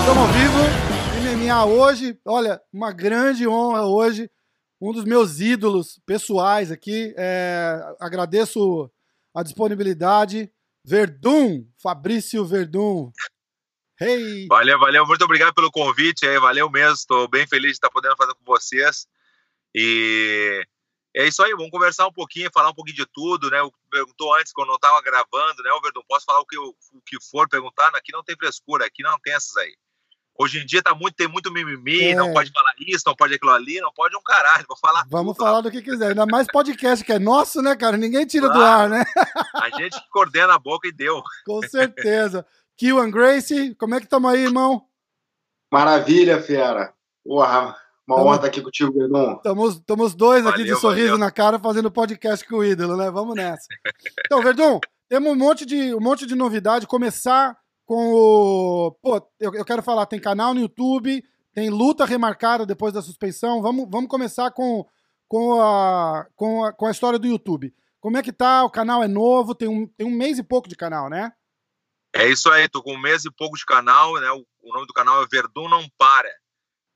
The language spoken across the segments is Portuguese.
Estamos ao vivo, MMA hoje. Olha, uma grande honra hoje. Um dos meus ídolos pessoais aqui. É, agradeço a disponibilidade. Verdun, Fabrício Verdun. Hey! Valeu, valeu. Muito obrigado pelo convite aí. Valeu mesmo. Estou bem feliz de estar podendo fazer com vocês. E é isso aí. Vamos conversar um pouquinho, falar um pouquinho de tudo, né? O perguntou antes quando eu estava gravando, né? O Verdun, posso falar o que, eu, o que for perguntar? Aqui não tem frescura, aqui não tem essas aí. Hoje em dia tá muito, tem muito mimimi, É. não pode falar isso, não pode aquilo ali, não pode um caralho. Vou falar. Vamos tudo, falar do que quiser. Ainda mais podcast que é nosso, né, cara? Ninguém tira do ar, Claro. né? A gente que coordena a boca e deu. Com certeza. Killan Gracie, como é que estamos aí, irmão? Maravilha, fera. Porra, uma Tamo- honra estar aqui contigo, Verdun. Estamos, dois aqui de sorriso valeu. na cara fazendo podcast com o ídolo, né? Vamos nessa. Então, Verdun, temos um monte de, um monte de novidade. Começar com o. Pô, eu, eu quero falar, tem canal no YouTube, tem luta remarcada depois da suspensão. Vamos, vamos começar com, com, a, com, a, com a história do YouTube. Como é que tá? O canal é novo, tem um, tem um mês e pouco de canal, né? É isso aí, tô com um mês e pouco de canal, né? O, o nome do canal é Verdun Não Para.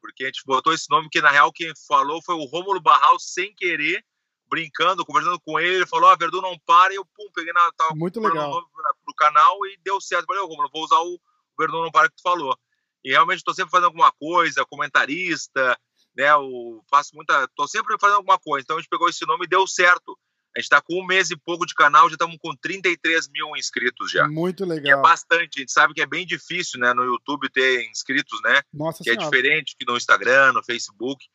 Porque a gente botou esse nome que, na real, quem falou foi o Rômulo Barral, sem querer, brincando, conversando com ele. Ele falou, ah, Verdun Não Para. E eu, pum, peguei na. Tava Muito legal. um nome pro canal e deu certo. Falei, ô, Rômulo, vou usar o Verdun Não Para que tu falou. E realmente tô sempre fazendo alguma coisa, comentarista, né? O, faço muita. Tô sempre fazendo alguma coisa. Então a gente pegou esse nome e deu certo. A gente tá com um mês e pouco de canal, já estamos com 33 mil inscritos já. Muito Que é legal. bastante, a gente sabe que é bem difícil, né, no YouTube ter inscritos, né, Nossa que é Senhora. diferente que no Instagram, no Facebook,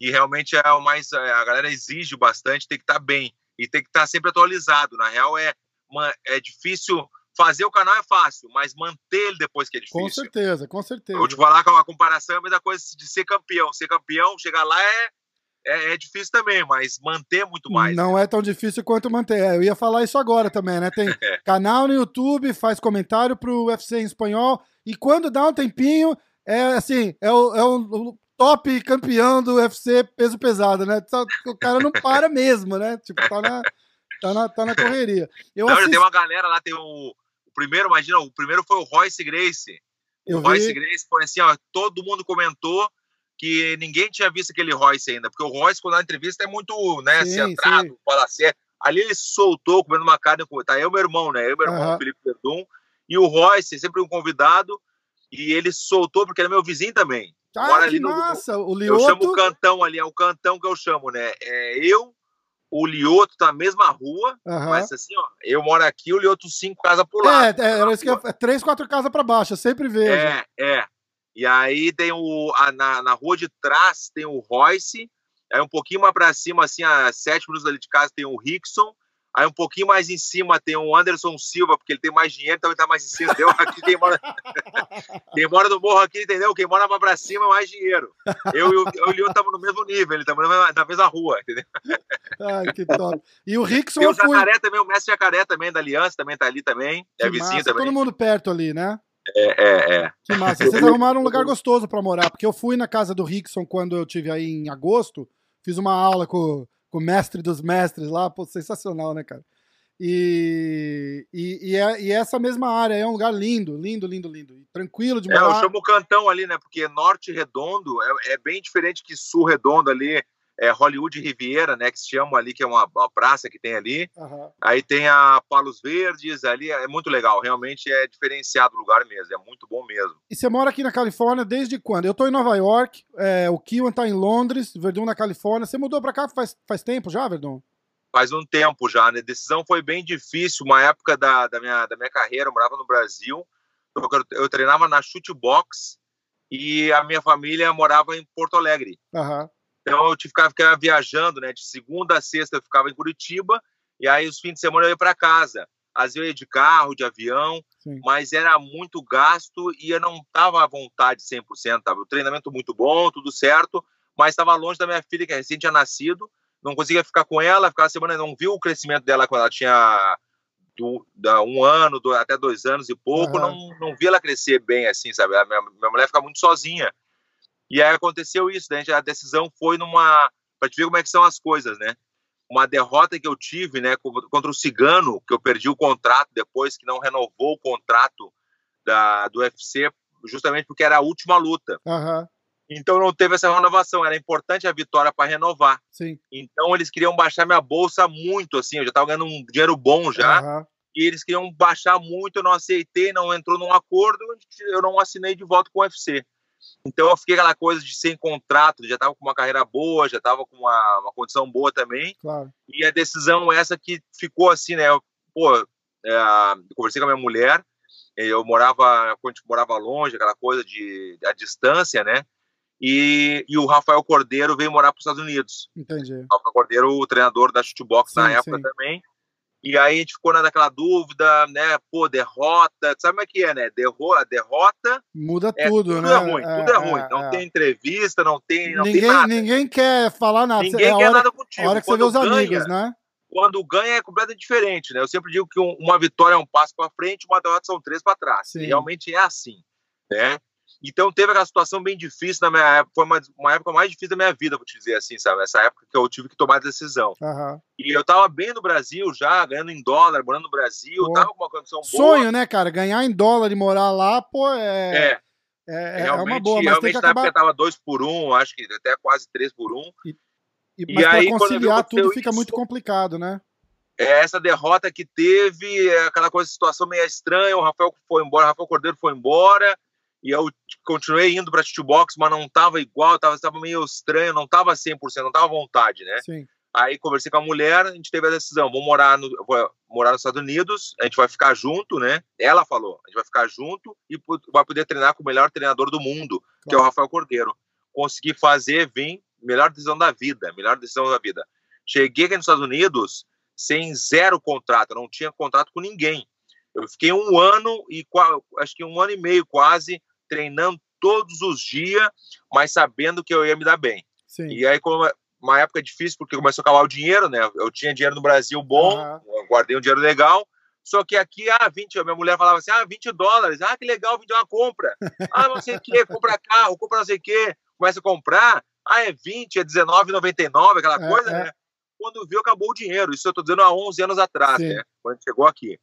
e realmente é o mais, a galera exige bastante, tem que estar bem, e tem que estar sempre atualizado, na real é, uma- é difícil, fazer o canal é fácil, mas manter ele depois que é Com difícil. certeza, com certeza. Eu vou te falar que a comparação é a mesma coisa de ser campeão, ser campeão, chegar lá é, é, é difícil também, mas manter muito mais. Não é tão difícil quanto manter. É, Eu ia falar isso agora também, né? Tem É. canal no YouTube, faz comentário pro UFC em espanhol. E quando dá um tempinho, é assim, é o, é o- top campeão do UFC peso pesado, né? O cara não para mesmo, né? Tipo, tá na, tá na, tá na correria. Eu Não, já assisti, tem uma galera lá, tem o, o primeiro, imagina, o primeiro foi o Royce Grace. Eu o Royce vi. Grace foi assim, ó, todo mundo comentou que ninguém tinha visto aquele Royce ainda, porque o Royce, quando dá entrevista, é muito, né, Sim, centrado, sim. fala sério. Ali ele soltou, comendo uma carne, com- tá eu meu irmão, né, eu meu irmão, o Felipe Verdun, e o Royce, sempre um convidado, e ele soltou, porque ele é meu vizinho também. Ah, mora ali no- massa! O Eu chamo o Lioto... cantão ali, é o cantão que eu chamo, né, é eu, o Lioto tá na mesma rua, Aham. mas assim, ó, eu moro aqui, o Lioto cinco casas por lá. É, é, era isso que eu, é três, quatro casas pra baixo, eu sempre vejo. É, é. E aí tem o. a- na, na rua de trás tem o Royce. Aí um pouquinho mais pra cima, assim, a sete minutos ali de casa, tem o Rickson. Aí um pouquinho mais em cima tem o Anderson Silva, porque ele tem mais dinheiro, então ele tá mais em cima. Entendeu? Aqui quem mora, quem mora no morro aqui, entendeu? Quem mora mais pra cima, mais dinheiro. Eu e o, eu e o Leon estamos no mesmo nível, ele estamos na mesma- na mesma rua, entendeu? Ai, que top. E o Rickson Tem o eu fui... Jacaré também, o mestre Jacaré também da Aliança, também tá ali também. É Que vizinho massa, também. todo mundo perto ali, né? É, é, é. Que massa. Vocês arrumaram um lugar gostoso pra morar, porque eu fui na casa do Rickson quando eu tive aí em agosto, fiz uma aula com, com o mestre dos mestres lá, pô, sensacional, né, cara? E, e, e, é- e essa mesma área é um lugar lindo, lindo, lindo, lindo. E tranquilo de É, eu morar. chamo Cantão ali, né? Porque Norte Redondo é, é bem diferente que Sul Redondo ali, é Hollywood Riviera, né? Que se chama ali, que é uma, uma praça que tem ali. Aham. Aí tem a Palos Verdes, ali é muito legal. Realmente é diferenciado o lugar mesmo, é muito bom mesmo. E você mora aqui na Califórnia desde quando? Eu tô em Nova York, é, o Kiwan tá em Londres, Verdun na Califórnia. Você mudou pra cá faz, faz tempo já, Verdun? Faz um tempo já, né? A decisão foi bem difícil. Uma época da, da, minha, da minha carreira, eu morava no Brasil. Eu, eu treinava na chute box e a minha família morava em Porto Alegre. Aham. Então eu que ficar viajando, né? De segunda a sexta eu ficava em Curitiba e aí os fins de semana eu ia para casa. Às vezes eu ia de carro, de avião, Sim. mas era muito gasto e eu não estava à vontade 100%. Tava o treinamento muito bom, tudo certo, mas estava longe da minha filha que recém tinha nascido. Não conseguia ficar com ela, ficava semana, não viu o crescimento dela quando ela tinha do, da um ano, do, até dois anos e pouco, Aham. não, não vi ela crescer bem assim, sabe? A minha, minha mulher fica muito sozinha. E aí aconteceu isso, né? A decisão foi numa. Pra te ver como é que são as coisas, né? Uma derrota que eu tive, né, co- contra o Cigano, que eu perdi o contrato depois, que não renovou o contrato da, do UFC, justamente porque era a última luta. Aham. Então não teve essa renovação, era importante a vitória para renovar. Sim. Então eles queriam baixar minha bolsa muito, assim, eu já estava ganhando um dinheiro bom já, Aham. e eles queriam baixar muito, eu não aceitei, não entrou num acordo, eu não assinei de volta com o UFC. Então eu fiquei aquela coisa de sem contrato, já estava com uma carreira boa, já estava com uma, uma condição boa também, Claro. e a decisão essa que ficou assim, né? eu, Pô, é, eu conversei com a minha mulher, eu morava, quando morava longe, aquela coisa de a distância, né? E, e o Rafael Cordeiro veio morar para os Estados Unidos. Entendi. O Rafael Cordeiro, o treinador da Shootbox na Sim, época sim. também. E aí a gente ficou naquela dúvida, né? Pô, derrota, sabe como é que é, né? Derro a derrota, Muda é, tudo, tudo né? é ruim, tudo é, ruim. Não é. tem entrevista, não tem, não ninguém, tem nada. ninguém quer falar nada. Ninguém é a quer hora, nada a contigo. hora que você vê Quando os ganha, amigos, né? quando ganha é completamente diferente, né? Eu sempre digo que um- uma vitória é um passo para frente, uma derrota são três para trás. Realmente é assim, né? Então teve aquela situação bem difícil na minha época, foi uma, uma época mais difícil da minha vida, vou te dizer assim, sabe? Essa época que eu tive que tomar a decisão. Aham. E eu tava bem no Brasil já, ganhando em dólar, morando no Brasil, tava com uma condição boa. Sonho, né, cara? Ganhar em dólar e morar lá, pô, é, É, é, é realmente, uma boa. Mas tem realmente que na acabar. época tava dois por um, acho que até quase três por um. E, E mas aí, conciliar tudo fica isso- muito complicado, né? É, essa derrota que teve, é aquela coisa, situação meio estranha, o Rafael foi embora, o Rafael Cordeiro foi embora, e eu continuei indo pra Box, mas não tava igual, tava, tava meio estranho, não tava 100%, não tava à vontade, né? Sim. Aí conversei com a mulher, a gente teve a decisão, vamos morar, no, vou morar nos Estados Unidos, a gente vai ficar junto, né? Ela falou, a gente vai ficar junto e vai poder treinar com o melhor treinador do mundo, que é o Rafael Cordeiro. Consegui fazer, vim, melhor decisão da vida, melhor decisão da vida. Cheguei aqui nos Estados Unidos sem zero contrato, não tinha contrato com ninguém. Eu fiquei um ano e acho que um ano e meio quase treinando todos os dias, mas sabendo que eu ia me dar bem. Sim. E aí, como uma época difícil, porque começou a acabar o dinheiro, né? Eu tinha dinheiro no Brasil bom, eu guardei um dinheiro legal. Só que aqui, ah, 20, a minha mulher falava assim, ah, 20 dólares, ah, que legal, 20 é uma compra. Ah, não sei o que, compra carro, compra não sei o que, começa a comprar, ah, é 20, é 19,99, aquela É, coisa, é. né? Quando viu, acabou o dinheiro. Isso eu tô dizendo há 11 anos atrás, Sim. né? Quando chegou aqui.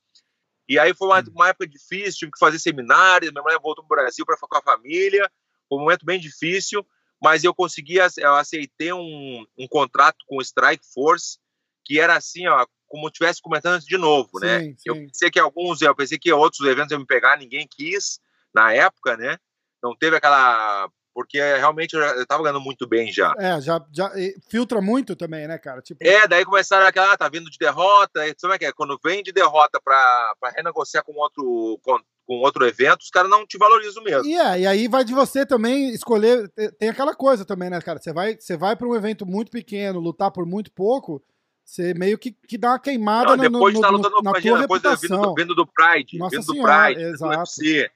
E aí foi uma, uma época difícil, tive que fazer seminários, minha mulher voltou pro Brasil para ficar com a família, foi um momento bem difícil, mas eu consegui, eu aceitei um, um contrato com o Strike Force, que era assim, ó, como eu estivesse comentando de novo, né? Sim, Eu sim. pensei que alguns, eu pensei que outros eventos iam me pegar, ninguém quis na época, né? Não teve aquela. Porque realmente eu, já, tava ganhando muito bem já. É, já, já e filtra muito também, né, cara? Tipo, É, daí começaram aquela, ah, tá vindo de derrota, aí, sabe é que é? Quando vem de derrota pra, pra renegociar com outro, com, com outro evento, os caras não te valorizam mesmo. E, é, e aí vai de você também escolher. te- Tem aquela coisa também, né, cara? Você vai, você vai para um evento muito pequeno, lutar por muito pouco, você meio que, que dá uma queimada Não, no, no, depois de no- lutando, na imagina, tua depois de- vindo, reputação. do, vindo do Pride, Nossa vindo do Senhora, Pride, vindo do exato. UFC.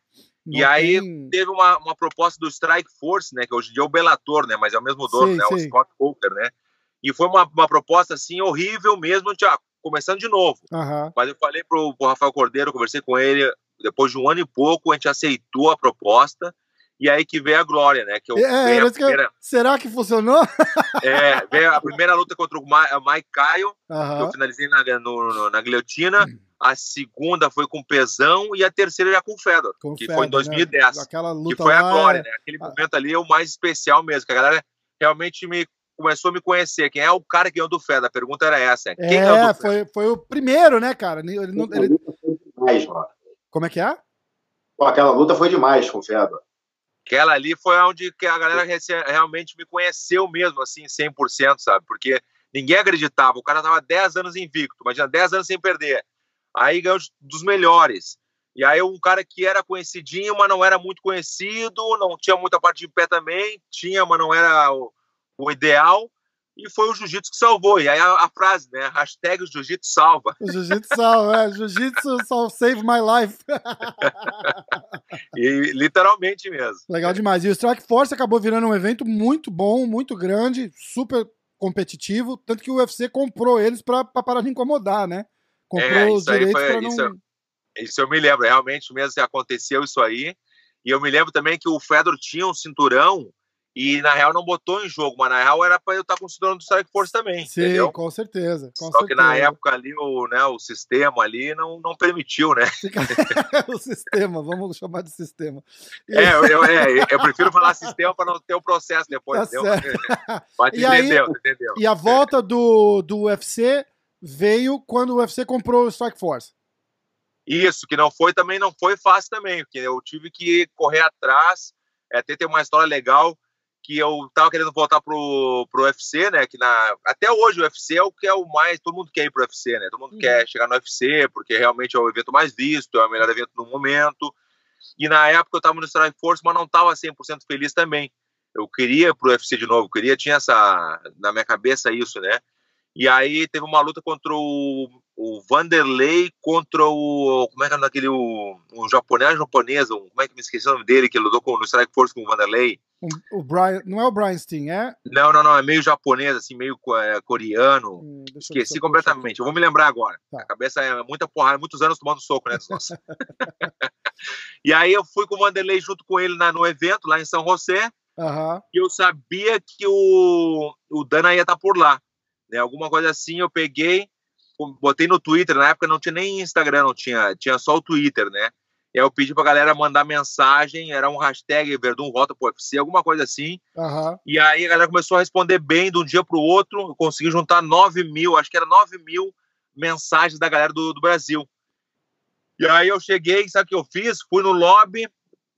Não E aí tem- teve uma, uma proposta do Strike Force, né? Que hoje em dia é o Bellator, né? Mas é o mesmo dono, né? O. Scott Coker, né? E foi uma, uma proposta, assim, horrível mesmo, já, começando de novo. Aham. Mas eu falei pro, pro Rafael Cordeiro, conversei com ele, depois de um ano e pouco, a gente aceitou a proposta, e aí que veio a glória, né? Que eu, É, a, que eu- primeira, Será que funcionou? é, veio a primeira luta contra o Ma- Mike Caio, que eu finalizei na, no- no- na guilhotina, a segunda foi com pesão, e a terceira já com o Fedor, Com que Fedor, foi em 2010. Né? Aquela que luta foi a lá glória, é- né? Aquele momento ali é o mais especial mesmo, que a galera realmente me começou a me conhecer. Quem é o cara que ganhou do Fedor? A pergunta era essa. Quem ganhou É, do Fedor? foi, foi o primeiro, né, cara? Ele ele- foi demais, mano. Como é que é? Pô, aquela luta foi demais com o Fedor. Aquela ali foi onde a galera realmente me conheceu mesmo, assim, 100%, sabe? Porque ninguém acreditava. O cara tava 10 anos invicto, imagina, 10 anos sem perder. Aí ganhou dos melhores. E aí um cara que era conhecidinho, mas não era muito conhecido, não tinha muita parte de pé também, tinha, mas não era o, o ideal. E foi o jiu-jitsu que salvou. E aí a, a frase, né? Hashtag jiu-jitsu salva. Jiu-jitsu salva, é. Jiu-jitsu save my life. e literalmente mesmo. Legal demais. E o Strike Force acabou virando um evento muito bom, muito grande, super competitivo, tanto que o UFC comprou eles para parar de incomodar, né? Comprou é, os direitos para não... Isso, isso eu me lembro, realmente mesmo aconteceu isso aí. E eu me lembro também que o Fedor tinha um cinturão e na real não botou em jogo, mas na real era para eu estar com o cinturão do Strike Force também. Sim, entendeu? com certeza. Com Só certeza. que na época ali o, né, o sistema ali não, não permitiu, né? o sistema, vamos chamar de sistema. E... É, eu, é, eu prefiro falar sistema para não ter o processo depois. Tá. Mas e entendeu, aí, entendeu. E a volta do, do UFC veio quando o UFC comprou o Strike Force. Isso, que não foi também, não foi fácil também, porque eu tive que correr atrás, é, até tem uma história legal, que eu tava querendo voltar pro, pro UFC, né, que na, até hoje o UFC é o que é o mais, todo mundo quer ir pro UFC, né, todo mundo uhum. quer chegar no UFC, porque realmente é o evento mais visto, é o melhor evento no momento, e na época eu tava no Strike Force, mas não tava 100% feliz também, eu queria pro UFC de novo, queria, tinha essa, na minha cabeça isso, né, e aí teve uma luta contra o, o Vanderlei contra o. Como é que é aquele. O, o japonês japonês, como é que me esqueci o nome dele, que lutou com, no Strike Force com o Vanderlei? O, o Brian, não é o Brian Steen, é? Não, não, não, é meio japonês, assim, meio é, coreano. Hum, esqueci completamente. Eu vou me lembrar agora. Tá. A cabeça é muita porrada, muitos anos tomando soco, né? e aí eu fui com o Vanderlei junto com ele na, no evento, lá em São José. Uhum. E eu sabia que o, o Dana ia estar por lá né? Alguma coisa assim, eu peguei, botei no Twitter, na época não tinha nem Instagram, não tinha, tinha só o Twitter, né? E aí eu pedi pra galera mandar mensagem, era um hashtag Verdun Rota pro UFC, alguma coisa assim. Uhum. E aí a galera começou a responder bem de um dia pro outro, eu consegui juntar 9 mil, acho que era 9 mil mensagens da galera do, do Brasil. E aí eu cheguei, sabe o que eu fiz? Fui no lobby,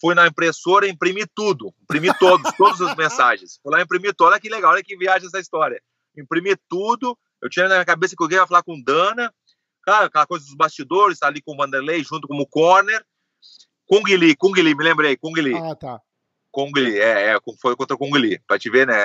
fui na impressora, imprimi tudo, imprimi todos, todas as mensagens. Fui lá imprimir tudo, olha que legal, olha que viagem essa história imprimi tudo. Eu tinha na minha cabeça que alguém ia falar com Dana, cara, aquela coisa dos bastidores, tá ali com o Vanderlei junto como corner. Kung Lee, Kung Lee, me lembrei, Kung Lee. Ah, tá. Kung Lee, é, é, foi contra Kung Lee, pra te ver, né?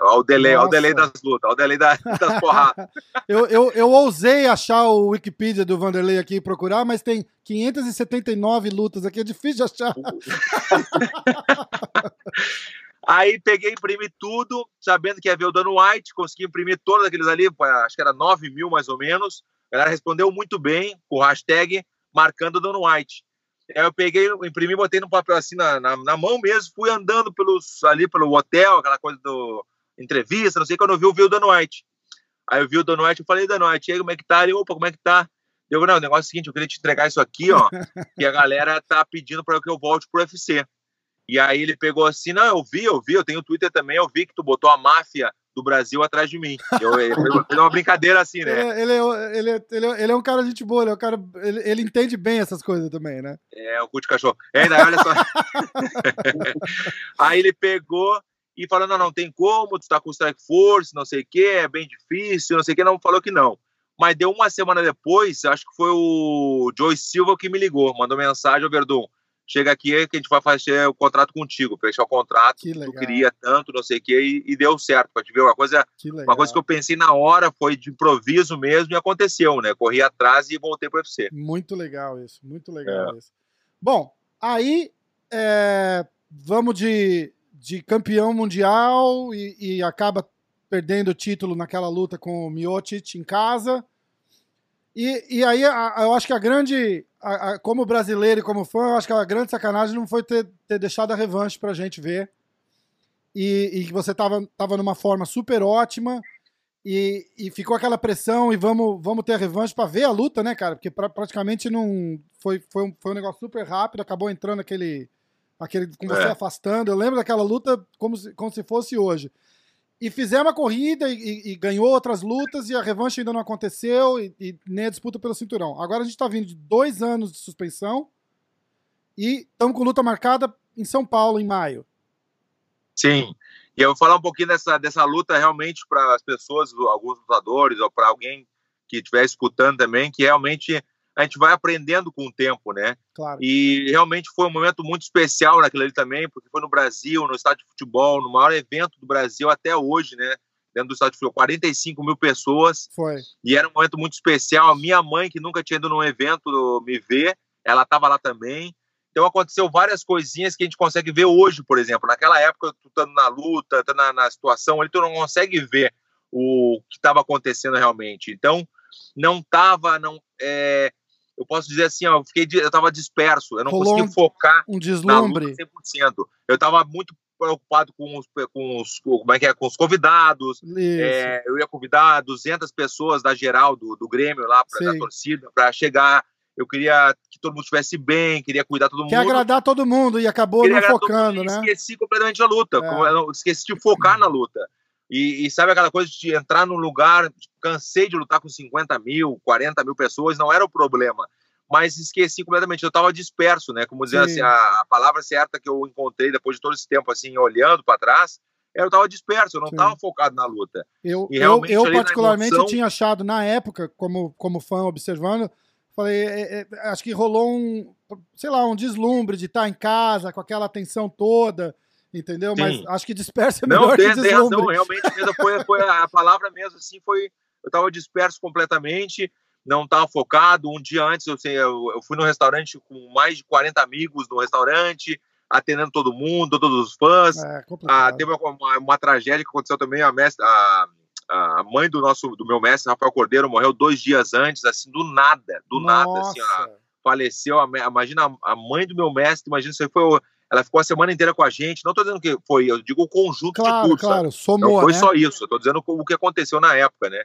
Olha o delay, olha o delay das lutas, olha o delay das, das porradas. eu, eu, eu ousei achar o Wikipedia do Vanderlei aqui e procurar, mas tem 579 lutas aqui, é difícil de achar. Aí peguei, imprimi tudo, sabendo que ia ver o Dano White, consegui imprimir todos aqueles ali, acho que era 9 mil mais ou menos. A galera respondeu muito bem com o hashtag marcando o Dano White. Aí eu peguei, imprimi, botei no papel assim na, na, na, mão mesmo, fui andando pelos, ali pelo hotel, aquela coisa do entrevista, não sei, quando eu vi, eu vi o Dano White. Aí eu vi o Dano White, eu falei, Dano White, aí como é que tá? Ele, opa, como é que tá? Eu, não, o negócio é o seguinte, eu queria te entregar isso aqui, ó, e a galera tá pedindo para que eu volte pro UFC. E aí ele pegou assim, não, eu vi, eu vi, eu tenho Twitter também, eu vi que tu botou a máfia do Brasil atrás de mim. Eu, eu, eu, uma brincadeira assim, né? Ele, ele, ele, ele, ele é um cara de gente boa, ele, é um cara, ele, ele entende bem essas coisas também, né? É, o cu de cachorro. É, daí, olha só. aí ele pegou e falou, não, não tem como, tu tá com Strike Force, não sei o que, é bem difícil, não sei o que, não, falou que não. Mas deu uma semana depois, acho que foi o Joey Silva que me ligou, mandou mensagem ao Verdun chega aqui que a gente vai fazer o contrato contigo, fechar o contrato, que tu queria tanto, não sei o quê, e, e, deu certo, para te ver, uma coisa, que uma coisa que eu pensei na hora, foi de improviso mesmo, e aconteceu, né, corri atrás e voltei para o UFC. Muito legal isso, muito legal é. isso. Bom, aí, é, vamos de, de campeão mundial e, e acaba perdendo o título naquela luta com o Miocic em casa, e, e aí eu acho que a grande a, a, como brasileiro e como fã, eu acho que a grande sacanagem não foi ter, ter deixado a revanche pra gente ver. E, que você tava, tava numa forma super ótima. E, e ficou aquela pressão e vamos, vamos ter a revanche para ver a luta, né, cara? Porque pra, praticamente não. Foi, foi, um, foi um negócio super rápido, acabou entrando aquele. aquele com você é. afastando. Eu lembro daquela luta como se, como se fosse hoje e fizemos uma corrida e, e, ganhou outras lutas e a revanche ainda não aconteceu e, e nem a disputa pelo cinturão. Agora a gente está vindo de dois anos de suspensão e estamos com luta marcada em São Paulo em maio. Sim, e eu vou falar um pouquinho dessa, dessa luta realmente para as pessoas, alguns lutadores ou para alguém que estiver escutando também, que realmente a gente vai aprendendo com o tempo, né? Claro. E realmente foi um momento muito especial naquele ali também, porque foi no Brasil, no estádio de futebol, no maior evento do Brasil até hoje, né? Dentro do estádio de futebol, 45 mil pessoas. Foi. E era um momento muito especial. A minha mãe, que nunca tinha ido num evento me ver, ela estava lá também. Então aconteceu várias coisinhas que a gente consegue ver hoje, por exemplo. Naquela época, tu estando na luta, estando na, na situação, ali tu não consegue ver o que estava acontecendo realmente. Então, não estava, não, é, eu posso dizer assim, ó, eu fiquei, eu estava disperso, eu não Rolou consegui focar Um deslumbre. na luta 100%. Eu estava muito preocupado com os, com os, como é que é, com os convidados. É, eu ia convidar 200 pessoas da geral do, do Grêmio lá, pra, da torcida, para chegar. Eu queria que todo mundo estivesse bem, queria cuidar todo Quer mundo. agradar todo mundo e acabou Queria não focando, mundo né? Esqueci completamente a luta. É. Esqueci de focar na luta. E, e sabe aquela coisa de entrar num lugar, tipo, cansei de lutar com 50 mil, 40 mil pessoas, não era o problema. Mas esqueci completamente, eu estava disperso, né? Como dizendo Sim. assim, a, a palavra certa que eu encontrei depois de todo esse tempo, assim, olhando para trás, eu estava disperso, eu não estava focado na luta. Eu, eu, eu particularmente emoção- tinha achado na época, como, como fã observando, falei, é, é, acho que rolou um, sei lá, um deslumbre de estar em casa com aquela atenção toda, entendeu? Mas Sim. acho que disperso é Não, melhor tem, que tem razão, deslumbre. realmente mesmo, foi, foi a palavra mesmo, assim, foi, eu estava disperso completamente, não estava focado, um dia antes eu, eu, eu fui num restaurante com mais de 40 amigos no restaurante, atendendo todo mundo, todos os fãs, É ah, teve uma, uma- uma tragédia que aconteceu também, a, mestre, a, a mãe do nosso, do meu mestre, Rafael Cordeiro, morreu dois dias antes, assim, do nada, do nada, assim, Nossa. faleceu, a imagina a- a mãe do meu mestre, imagina, aí foi, ela ficou a semana inteira com a gente, não tô dizendo que foi, eu digo o conjunto de Claro, tudo, sabe? claro, Não somou, foi né? só isso, tô dizendo o que aconteceu na época, né?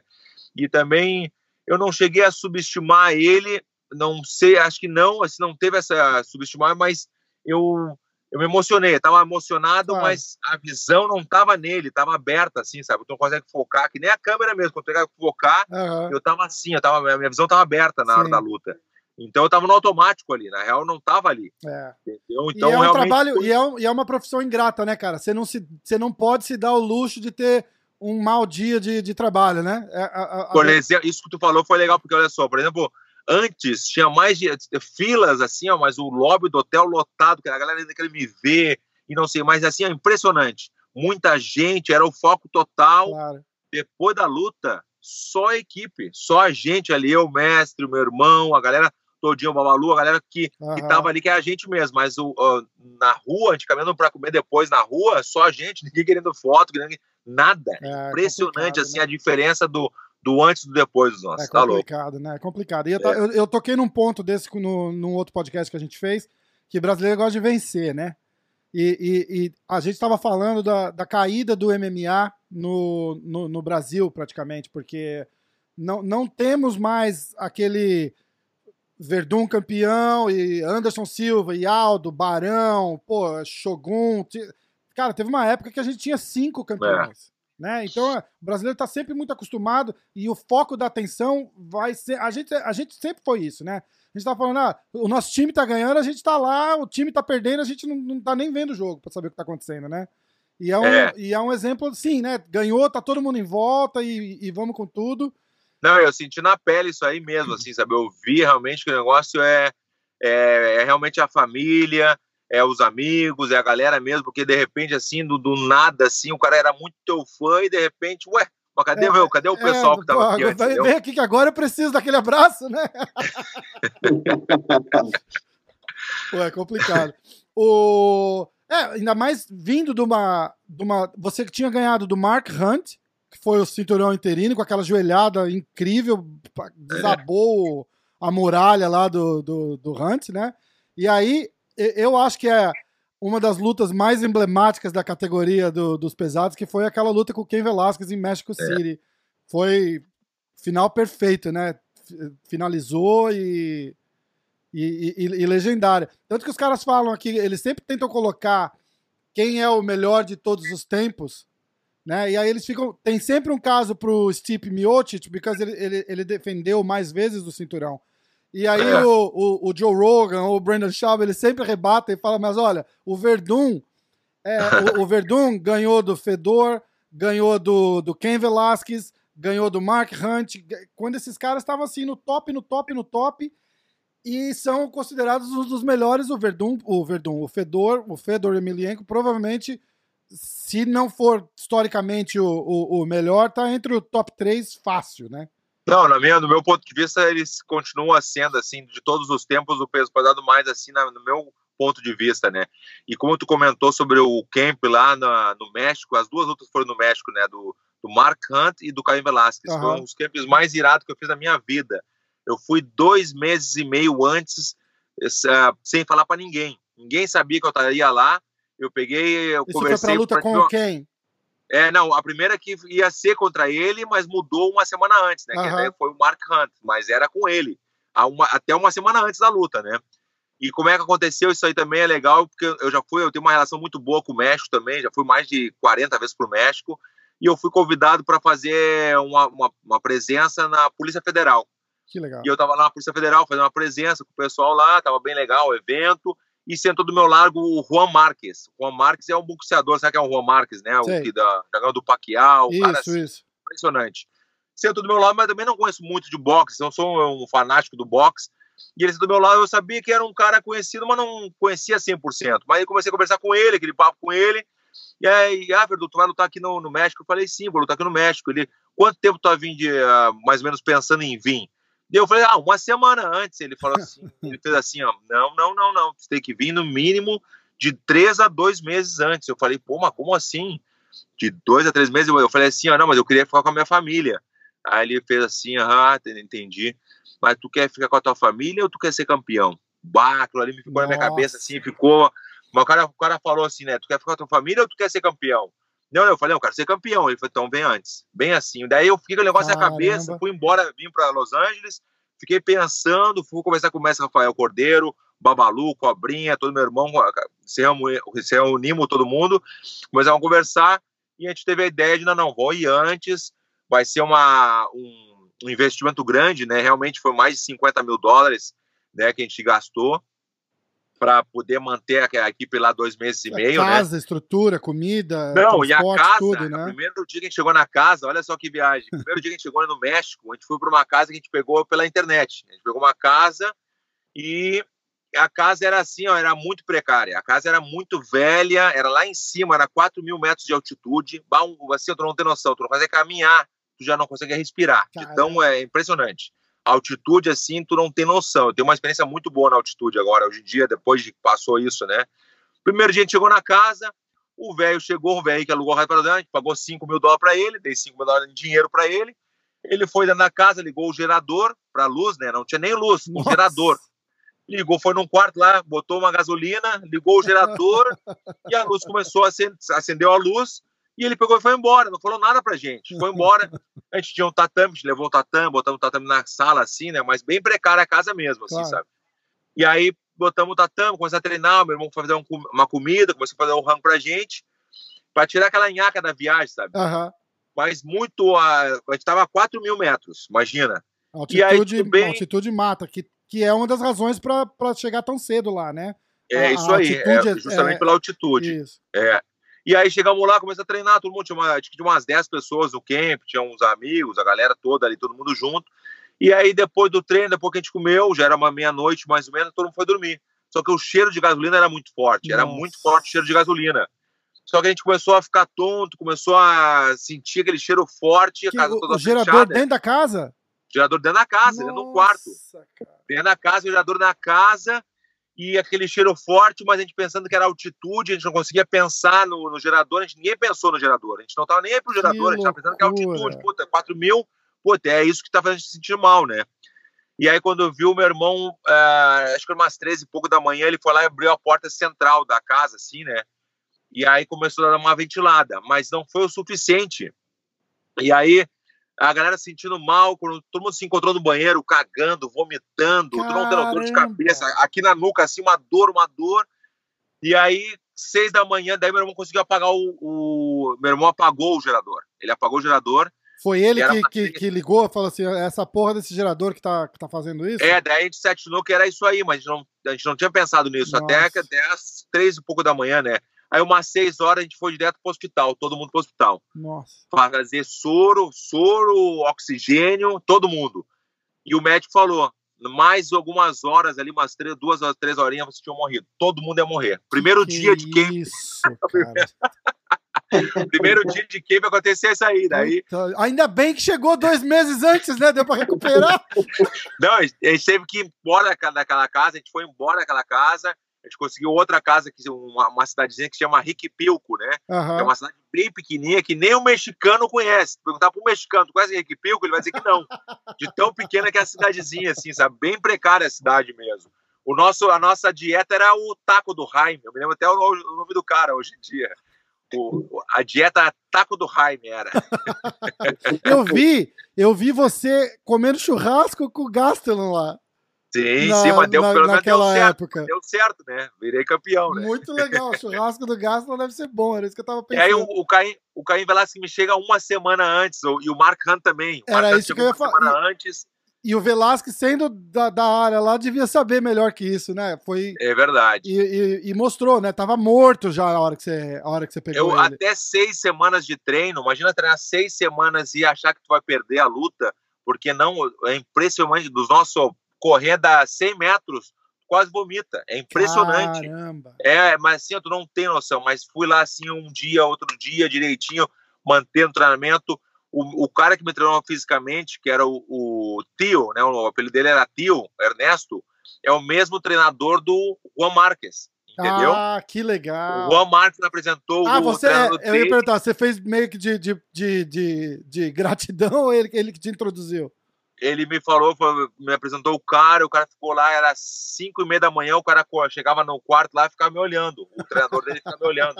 E também eu não cheguei a subestimar ele, não sei, acho que não, assim, não teve essa subestimar, mas eu eu me emocionei, eu tava emocionado, Claro. mas a visão não tava nele, tava aberta assim, sabe? Tu não consegue focar, que nem a câmera mesmo, quando tu focar, Aham. eu tava assim, eu tava, a minha visão tava aberta na hora Sim. da luta. Então eu tava no automático ali, na real não tava ali, É. entendeu? E Então é um realmente trabalho, e é, um- e é uma profissão ingrata, né, cara? Você não, se, você não pode se dar o luxo de ter um mau dia de, de trabalho, né? É, a- a- a- Por exemplo, isso que tu falou foi legal, porque olha só, por exemplo, antes tinha mais de, filas assim, ó, mas o lobby do hotel lotado, que a galera ainda queria me ver e não sei, mas assim, é impressionante. Muita gente, era o foco total. Claro. Depois da luta, só a equipe, só a gente ali, eu, o mestre, o meu irmão, a galera todinha, o Babalu, a galera que, que Aham. tava ali, que é a gente mesmo, mas o, ó, na rua, a gente caminhando para comer depois na rua, só a gente, ninguém querendo foto, ninguém, nada. É Impressionante, complicado, assim, né? a diferença do, do antes e do depois dos nossos. É tá louco. complicado, né? É complicado. E eu, ta- eu, eu toquei num ponto desse no, num outro podcast que a gente fez, que brasileiro gosta de vencer, né? E, e- e a gente estava falando da, da caída do MMA no, no, no Brasil, praticamente, porque não, não temos mais aquele Verdun campeão e Anderson Silva e Aldo, Barão, pô, Shogun. Cara, teve uma época que a gente tinha cinco campeões. Né? Então, é, o brasileiro está sempre muito acostumado e o foco da atenção vai ser. A gente, a gente sempre foi isso, né? A gente tá falando, ah, o nosso time tá ganhando, a gente tá lá, o time tá perdendo, a gente não, não tá nem vendo o jogo pra saber o que tá acontecendo, né? E é um, É. E é um exemplo, sim, né? Ganhou, tá todo mundo em volta e, e vamos com tudo. Não, eu senti na pele isso aí mesmo, assim, sabe? Eu vi realmente que o negócio é, é, é realmente a família, é os amigos, é a galera mesmo, porque de repente, assim, do, do nada, assim, o cara era muito teu fã e de repente, ué, mas cadê, É, meu, cadê o pessoal É, que tava aqui antes, vem, aqui que agora eu preciso daquele abraço, né? Pô, é complicado. O... É, ainda mais vindo de uma, de uma. Você que tinha ganhado do Mark Hunt, que foi o cinturão interino, com aquela joelhada incrível, desabou a muralha lá do, do, do Hunt, né? E aí, eu acho que é uma das lutas mais emblemáticas da categoria do- dos pesados, que foi aquela luta com o Ken Velasquez em México City. Foi final perfeito, né? Finalizou e, e, e- e legendária. Tanto que os caras falam aqui, eles sempre tentam colocar quem é o melhor de todos os tempos, né? E aí eles ficam. Tem sempre um caso pro Stipe Miocic, porque ele, ele, ele defendeu mais vezes do cinturão. E aí É. o, o, o Joe Rogan ou o Brandon Schaub, eles sempre rebatem e falam, mas olha, o Verdun, é, o, o Verdun ganhou do Fedor, ganhou do, do Ken Velasquez, ganhou do Mark Hunt. Quando esses caras estavam assim no top, no top, no top, E são considerados um dos melhores, o Verdun, o Verdun, o Fedor, o Fedor Emelianenko, provavelmente, se não for historicamente o, o, o melhor, tá entre o top 3 fácil, né? Não, na minha, no meu ponto de vista, eles continuam sendo, assim, de todos os tempos, o peso pesado mais, assim, na, no meu ponto de vista, né? E como tu comentou sobre o camp lá na, no México, as duas lutas foram no México, né? Do, do Mark Hunt e do Caio Velasquez. Uhum. Foram os camps mais irados que eu fiz na minha vida. Eu fui dois meses e meio antes, sem falar para ninguém. Ninguém sabia que eu estaria lá. Eu peguei, eu Isso conversei... foi pra luta com quem? É, não, a primeira que ia ser contra ele, mas mudou uma semana antes, né? Uhum. Que foi o Mark Hunt, mas era com ele. Uma, até uma semana antes da luta, né? E como é que aconteceu isso aí também é legal, porque eu já fui, eu tenho uma relação muito boa com o México também, já fui mais de 40 vezes para o México, e eu fui convidado para fazer uma, uma, uma, presença na Polícia Federal. Que legal. E eu estava lá na Polícia Federal fazendo uma presença com o pessoal lá, estava bem legal o evento, e sentou do meu lado o Juan Marques. Juan Marques é um boxeador, sabe que é o Juan Marques, né? Sei. O que da, da do Pacquiao, isso, cara assim, isso. impressionante. Sentou do meu lado, mas também não conheço muito de boxe, não sou um fanático do boxe. E ele sentou do meu lado, eu sabia que era um cara conhecido, mas não conhecia 100%. Mas aí comecei a conversar com ele, aquele papo com ele. E aí, ah, Verdu, tu vai lutar aqui no, no México? Eu falei, sim, vou lutar aqui no México. Ele, quanto tempo tu vai vir de, uh, mais ou menos pensando em vir? Eu falei, ah, uma semana antes. Ele falou assim, ele fez assim, ó, não, não, não, não, você tem que vir no mínimo de três a dois meses antes. Eu falei, pô, mas como assim? De dois a três meses? Eu falei assim, ó, não, mas eu queria ficar com a minha família. Aí ele fez assim, ah, entendi. Mas tu quer ficar com a tua família ou tu quer ser campeão? Bah, aquilo ali me ficou Nossa. na minha cabeça assim, ficou. Mas o cara, o cara falou assim, né? Tu quer ficar com a tua família ou tu quer ser campeão? Não, eu falei, eu quero ser campeão. Ele falou, então vem antes. Bem assim. Daí eu fiquei com o negócio Caramba. na cabeça, fui embora, vim para Los Angeles, fiquei pensando, fui conversar com o mestre Rafael Cordeiro, Babalu, Cobrinha, todo meu irmão, se reunimos todo mundo, começamos a conversar e a gente teve a ideia de, não, não, vou ir antes, vai ser uma, um, um investimento grande, né? Realmente foi mais de 50 mil dólares né, que a gente gastou para poder manter a, equipe lá dois meses e a meio. Né? Casa, né? estrutura, comida. Não, e a casa, tudo, né? primeiro dia que a gente chegou na casa, olha só que viagem. Primeiro dia que a gente chegou no México, a gente foi para uma casa que a gente pegou pela internet. A gente pegou uma casa e a casa era assim, ó, era muito precária. A casa era muito velha, era lá em cima, era 4 mil metros de altitude. Assim, tu não tem noção, tu não consegue caminhar, tu já não consegue respirar. Então é impressionante altitude, assim, tu não tem noção. Eu tenho uma experiência muito boa na altitude agora, hoje em dia, depois de que passou isso, né? Primeiro dia a gente chegou na casa, o velho chegou, o velho que alugou o restaurante, pagou 5 mil dólares para ele, dei 5 mil dólares de dinheiro para ele. Ele foi dentro da casa, ligou o gerador para luz, né? Não tinha nem luz, o um gerador. Ligou, foi num quarto lá, botou uma gasolina, ligou o gerador e a luz começou a acender, acendeu a luz e ele pegou e foi embora, não falou nada pra gente. Foi embora. A gente tinha um tatame, a gente levou um tatame, botamos um tatame na sala, assim, né? Mas bem precária a casa mesmo, assim, claro. sabe? E aí botamos o tatame, começamos a treinar, meu irmão foi fazer um, uma comida, começou a fazer um rango pra gente, pra tirar aquela nhaca da viagem, sabe? Uhum. Mas muito. A, a gente tava a 4 mil metros, imagina. Altitude, e aí, bem... altitude mata, que, que é uma das razões para chegar tão cedo lá, né? É, a, isso aí, é, é, justamente é, pela altitude. Isso. É. E aí chegamos lá, começamos a treinar, todo mundo tinha, uma, tinha umas 10 pessoas no camp, tinha uns amigos, a galera toda ali, todo mundo junto. E aí depois do treino, depois que a gente comeu, já era uma meia-noite mais ou menos, todo mundo foi dormir. Só que o cheiro de gasolina era muito forte, Nossa. era muito forte o cheiro de gasolina. Só que a gente começou a ficar tonto, começou a sentir aquele cheiro forte, a casa toda O gerador fechada. dentro da casa? Gerador dentro da casa, Nossa, dentro do quarto. Cara. Dentro da casa, gerador na casa e aquele cheiro forte, mas a gente pensando que era altitude, a gente não conseguia pensar no, no gerador, a gente ninguém pensou no gerador, a gente não tava nem aí pro gerador, a gente tava pensando que é altitude, puta, 4 mil, puta, é isso que tá fazendo a gente se sentir mal, né? E aí, quando viu meu irmão, uh, acho que era umas 13 e pouco da manhã, ele foi lá e abriu a porta central da casa, assim, né? E aí começou a dar uma ventilada, mas não foi o suficiente. E aí, a galera sentindo mal, quando todo mundo se encontrou no banheiro, cagando, vomitando, Caramba. todo mundo dor de cabeça, aqui na nuca, assim, uma dor, uma dor. E aí, seis da manhã, daí meu irmão conseguiu apagar o, o... Meu irmão apagou o gerador. Ele apagou o gerador. Foi ele que, que, que, ligou, falou assim, essa porra desse gerador que tá, que tá fazendo isso? É, daí a gente se atinou que era isso aí, mas a gente não, a gente não tinha pensado nisso, até, até às três e pouco da manhã, né? Aí, umas seis horas, a gente foi direto pro hospital, todo mundo pro hospital. Nossa. Fazer soro, soro, oxigênio, todo mundo. E o médico falou: mais algumas horas ali, umas três, duas ou três horinhas, você tinha morrido. Todo mundo ia morrer. Primeiro Que dia de queima, Isso, primeiro dia de queima aconteceu isso aí. Daí, Ainda bem que chegou dois meses antes, né? Deu pra recuperar. não, a gente teve que ir embora daquela casa, a gente foi embora daquela casa, a gente conseguiu outra casa, que uma, uma cidadezinha que se chama Riquipilco, né? É Aham. uma cidade bem pequenininha que nem o mexicano conhece. Perguntar pro mexicano, tu conhece Riquipilco? Ele vai dizer que não. De tão pequena que é a cidadezinha, assim, sabe? Bem precária a cidade mesmo. O nosso, a nossa dieta era o taco do Jaime. Eu me lembro até o nome, o nome do cara hoje em dia. O- a dieta taco do Jaime era. Eu vi, eu vi você comendo churrasco com o Gastelum lá. Sim, na- sim, mas deu, na- pelo menos deu certo. época. Deu certo, né? Virei campeão, né? Muito legal. O churrasco do Gastelum deve ser bom, era isso que eu tava E aí o, pensando. o Caim, o Caim Velasquez me chega uma semana antes, e o Mark Hunt também. O Era Mark isso que eu ia uma falar. semana antes. E o Velasquez, sendo da, da área lá, devia saber melhor que isso, né? Foi. É verdade. E, e- e mostrou, né? Tava morto já a hora que você, a hora que você pegou Eu, ele. até seis semanas de treino, imagina treinar seis semanas e achar que tu vai perder a luta, porque não, é impressionante, dos nossos correndo a 100 metros, quase vomita, é impressionante. Caramba. É, mas assim, tu não tem noção, mas fui lá assim um dia, outro dia, direitinho, mantendo o treinamento, o, o cara que me treinou fisicamente, que era o, o Tio, né, o apelido dele era Tio, Ernesto, é o mesmo treinador do Juan Marques, entendeu? Ah, que legal. O Juan Marques apresentou Ah, o você, treinador eu ia perguntar, você fez meio que de, de, de, de, de gratidão ou ele, ele que te introduziu? Ele me falou, foi- me apresentou o cara, o cara ficou lá, era cinco e meia da manhã, o cara chegava no quarto lá e ficava me olhando, o treinador dele ficava me olhando.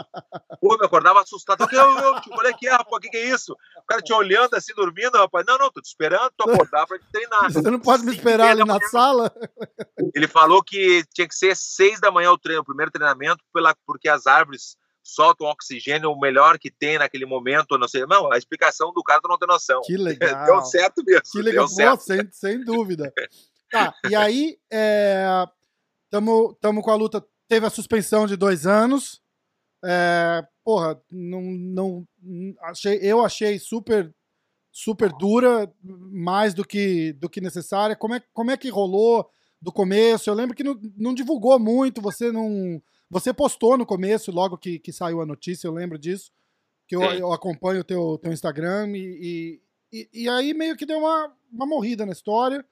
Pô, me acordava assustado, que, eu, eu, tipo, olha aqui, rapaz, o que, que é isso? O cara te olhando assim, dormindo, rapaz, não, não, tô te esperando, tô acordar pra te treinar. Você não pode me esperar ali na sala? Ele falou que tinha que ser seis da manhã o, treino, o primeiro treinamento, pela, porque as árvores soltam oxigênio o melhor que tem naquele momento, não sei, não, a explicação do cara tu não tem noção. Que legal. Deu certo mesmo, Que legal. Pô, sem, sem dúvida. Tá, e aí, estamos tamo com a luta. Teve a suspensão de dois anos. É, porra, não, não, achei, eu achei super super dura, mais do que, do que necessária. Como é, como é que rolou do começo? Eu lembro que não, não divulgou muito, você não. Você postou no começo, logo que, que saiu a notícia, eu lembro disso. Que eu, Sim. eu acompanho o teu, teu Instagram e, e, e, aí meio que deu uma, uma morrida na história.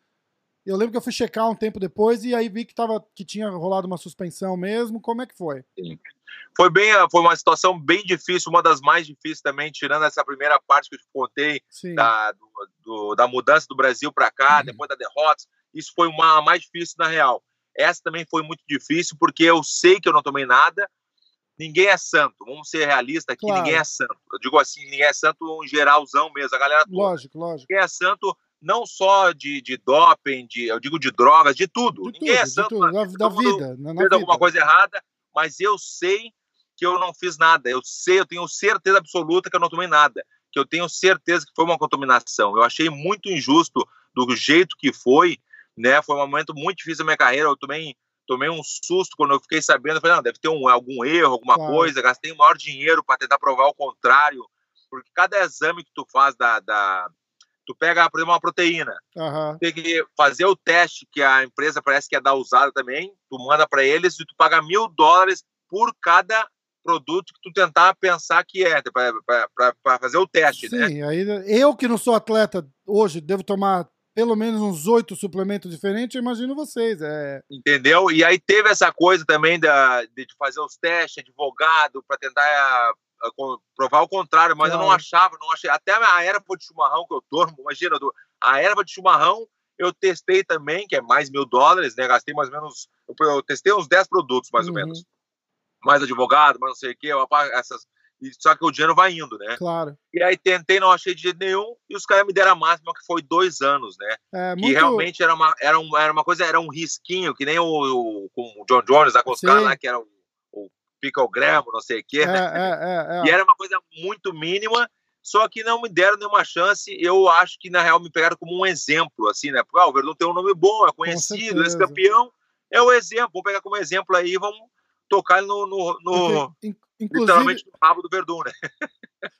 Eu lembro que eu fui checar um tempo depois e aí vi que, tava, que tinha rolado uma suspensão mesmo. Como é que foi? Foi bem, foi uma situação bem difícil, uma das mais difíceis também, tirando essa primeira parte que eu te contei Sim. da, do- do- da mudança do Brasil para cá, Uhum. depois da derrota. Isso foi uma mais difícil na real. Essa também foi muito difícil porque eu sei que eu não tomei nada. Ninguém é santo. Vamos ser realistas aqui. Claro. Ninguém é santo. Eu digo assim, ninguém é santo em geralzão mesmo. A galera toda. Lógico, lógico. Ninguém é santo não só de, de doping, de, eu digo de drogas, de tudo. De ninguém tudo, é santo. tudo, da, todo da vida. Na, na fez vida. alguma coisa errada, mas eu sei que eu não fiz nada. Eu sei, eu tenho certeza absoluta que eu não tomei nada. Que eu tenho certeza que foi uma contaminação. Eu achei muito injusto do jeito que foi, né? Foi um momento muito difícil da minha carreira. Eu tomei, tomei um susto quando eu fiquei sabendo. Eu falei, não, deve ter um, algum erro, alguma coisa. Gastei o maior dinheiro para tentar provar o contrário. Porque cada exame que tu faz da. da tu pega, por exemplo, uma proteína Aham. tem que fazer o teste que a empresa parece que é da usada também. Tu manda para eles e tu paga mil dólares por cada produto que tu tentar pensar que é, para fazer o teste, né? Sim, aí eu que não sou atleta hoje, devo tomar pelo menos uns oito suplementos diferentes, eu imagino vocês. É, Entendeu? E aí teve essa coisa também da, de fazer os testes, advogado, para tentar ah, ah, com- provar o contrário, mas eu não achava, não achei. Até a erva de chimarrão que eu tomo, imagina, a erva de chimarrão eu testei também, que é mais mil dólares, né? Gastei mais ou menos. Eu, eu testei uns 10 produtos, mais ou Uhum. menos. Mais advogado, mais não sei o quê, essas. E Só que o dinheiro vai indo, né? claro. E aí tentei, não achei de jeito nenhum, e os caras me deram a máxima, que foi dois anos, né? É, Que muito, realmente era uma, era, um, era uma coisa, era um risquinho, que nem o, o- com o John Jones, lá com os Sim. caras lá, que era o, o picogramo, não sei o quê, é, né? é, é, E é. era uma coisa muito mínima, só que não me deram nenhuma chance. Eu acho que, na real, me pegaram como um exemplo, assim, né? Porque ah, o Verdun tem um nome bom, é conhecido, esse certeza. campeão é o exemplo. Vamos pegar como exemplo aí, vamos tocar ele no, no, no- inclusive, literalmente no rabo do Verdun, né?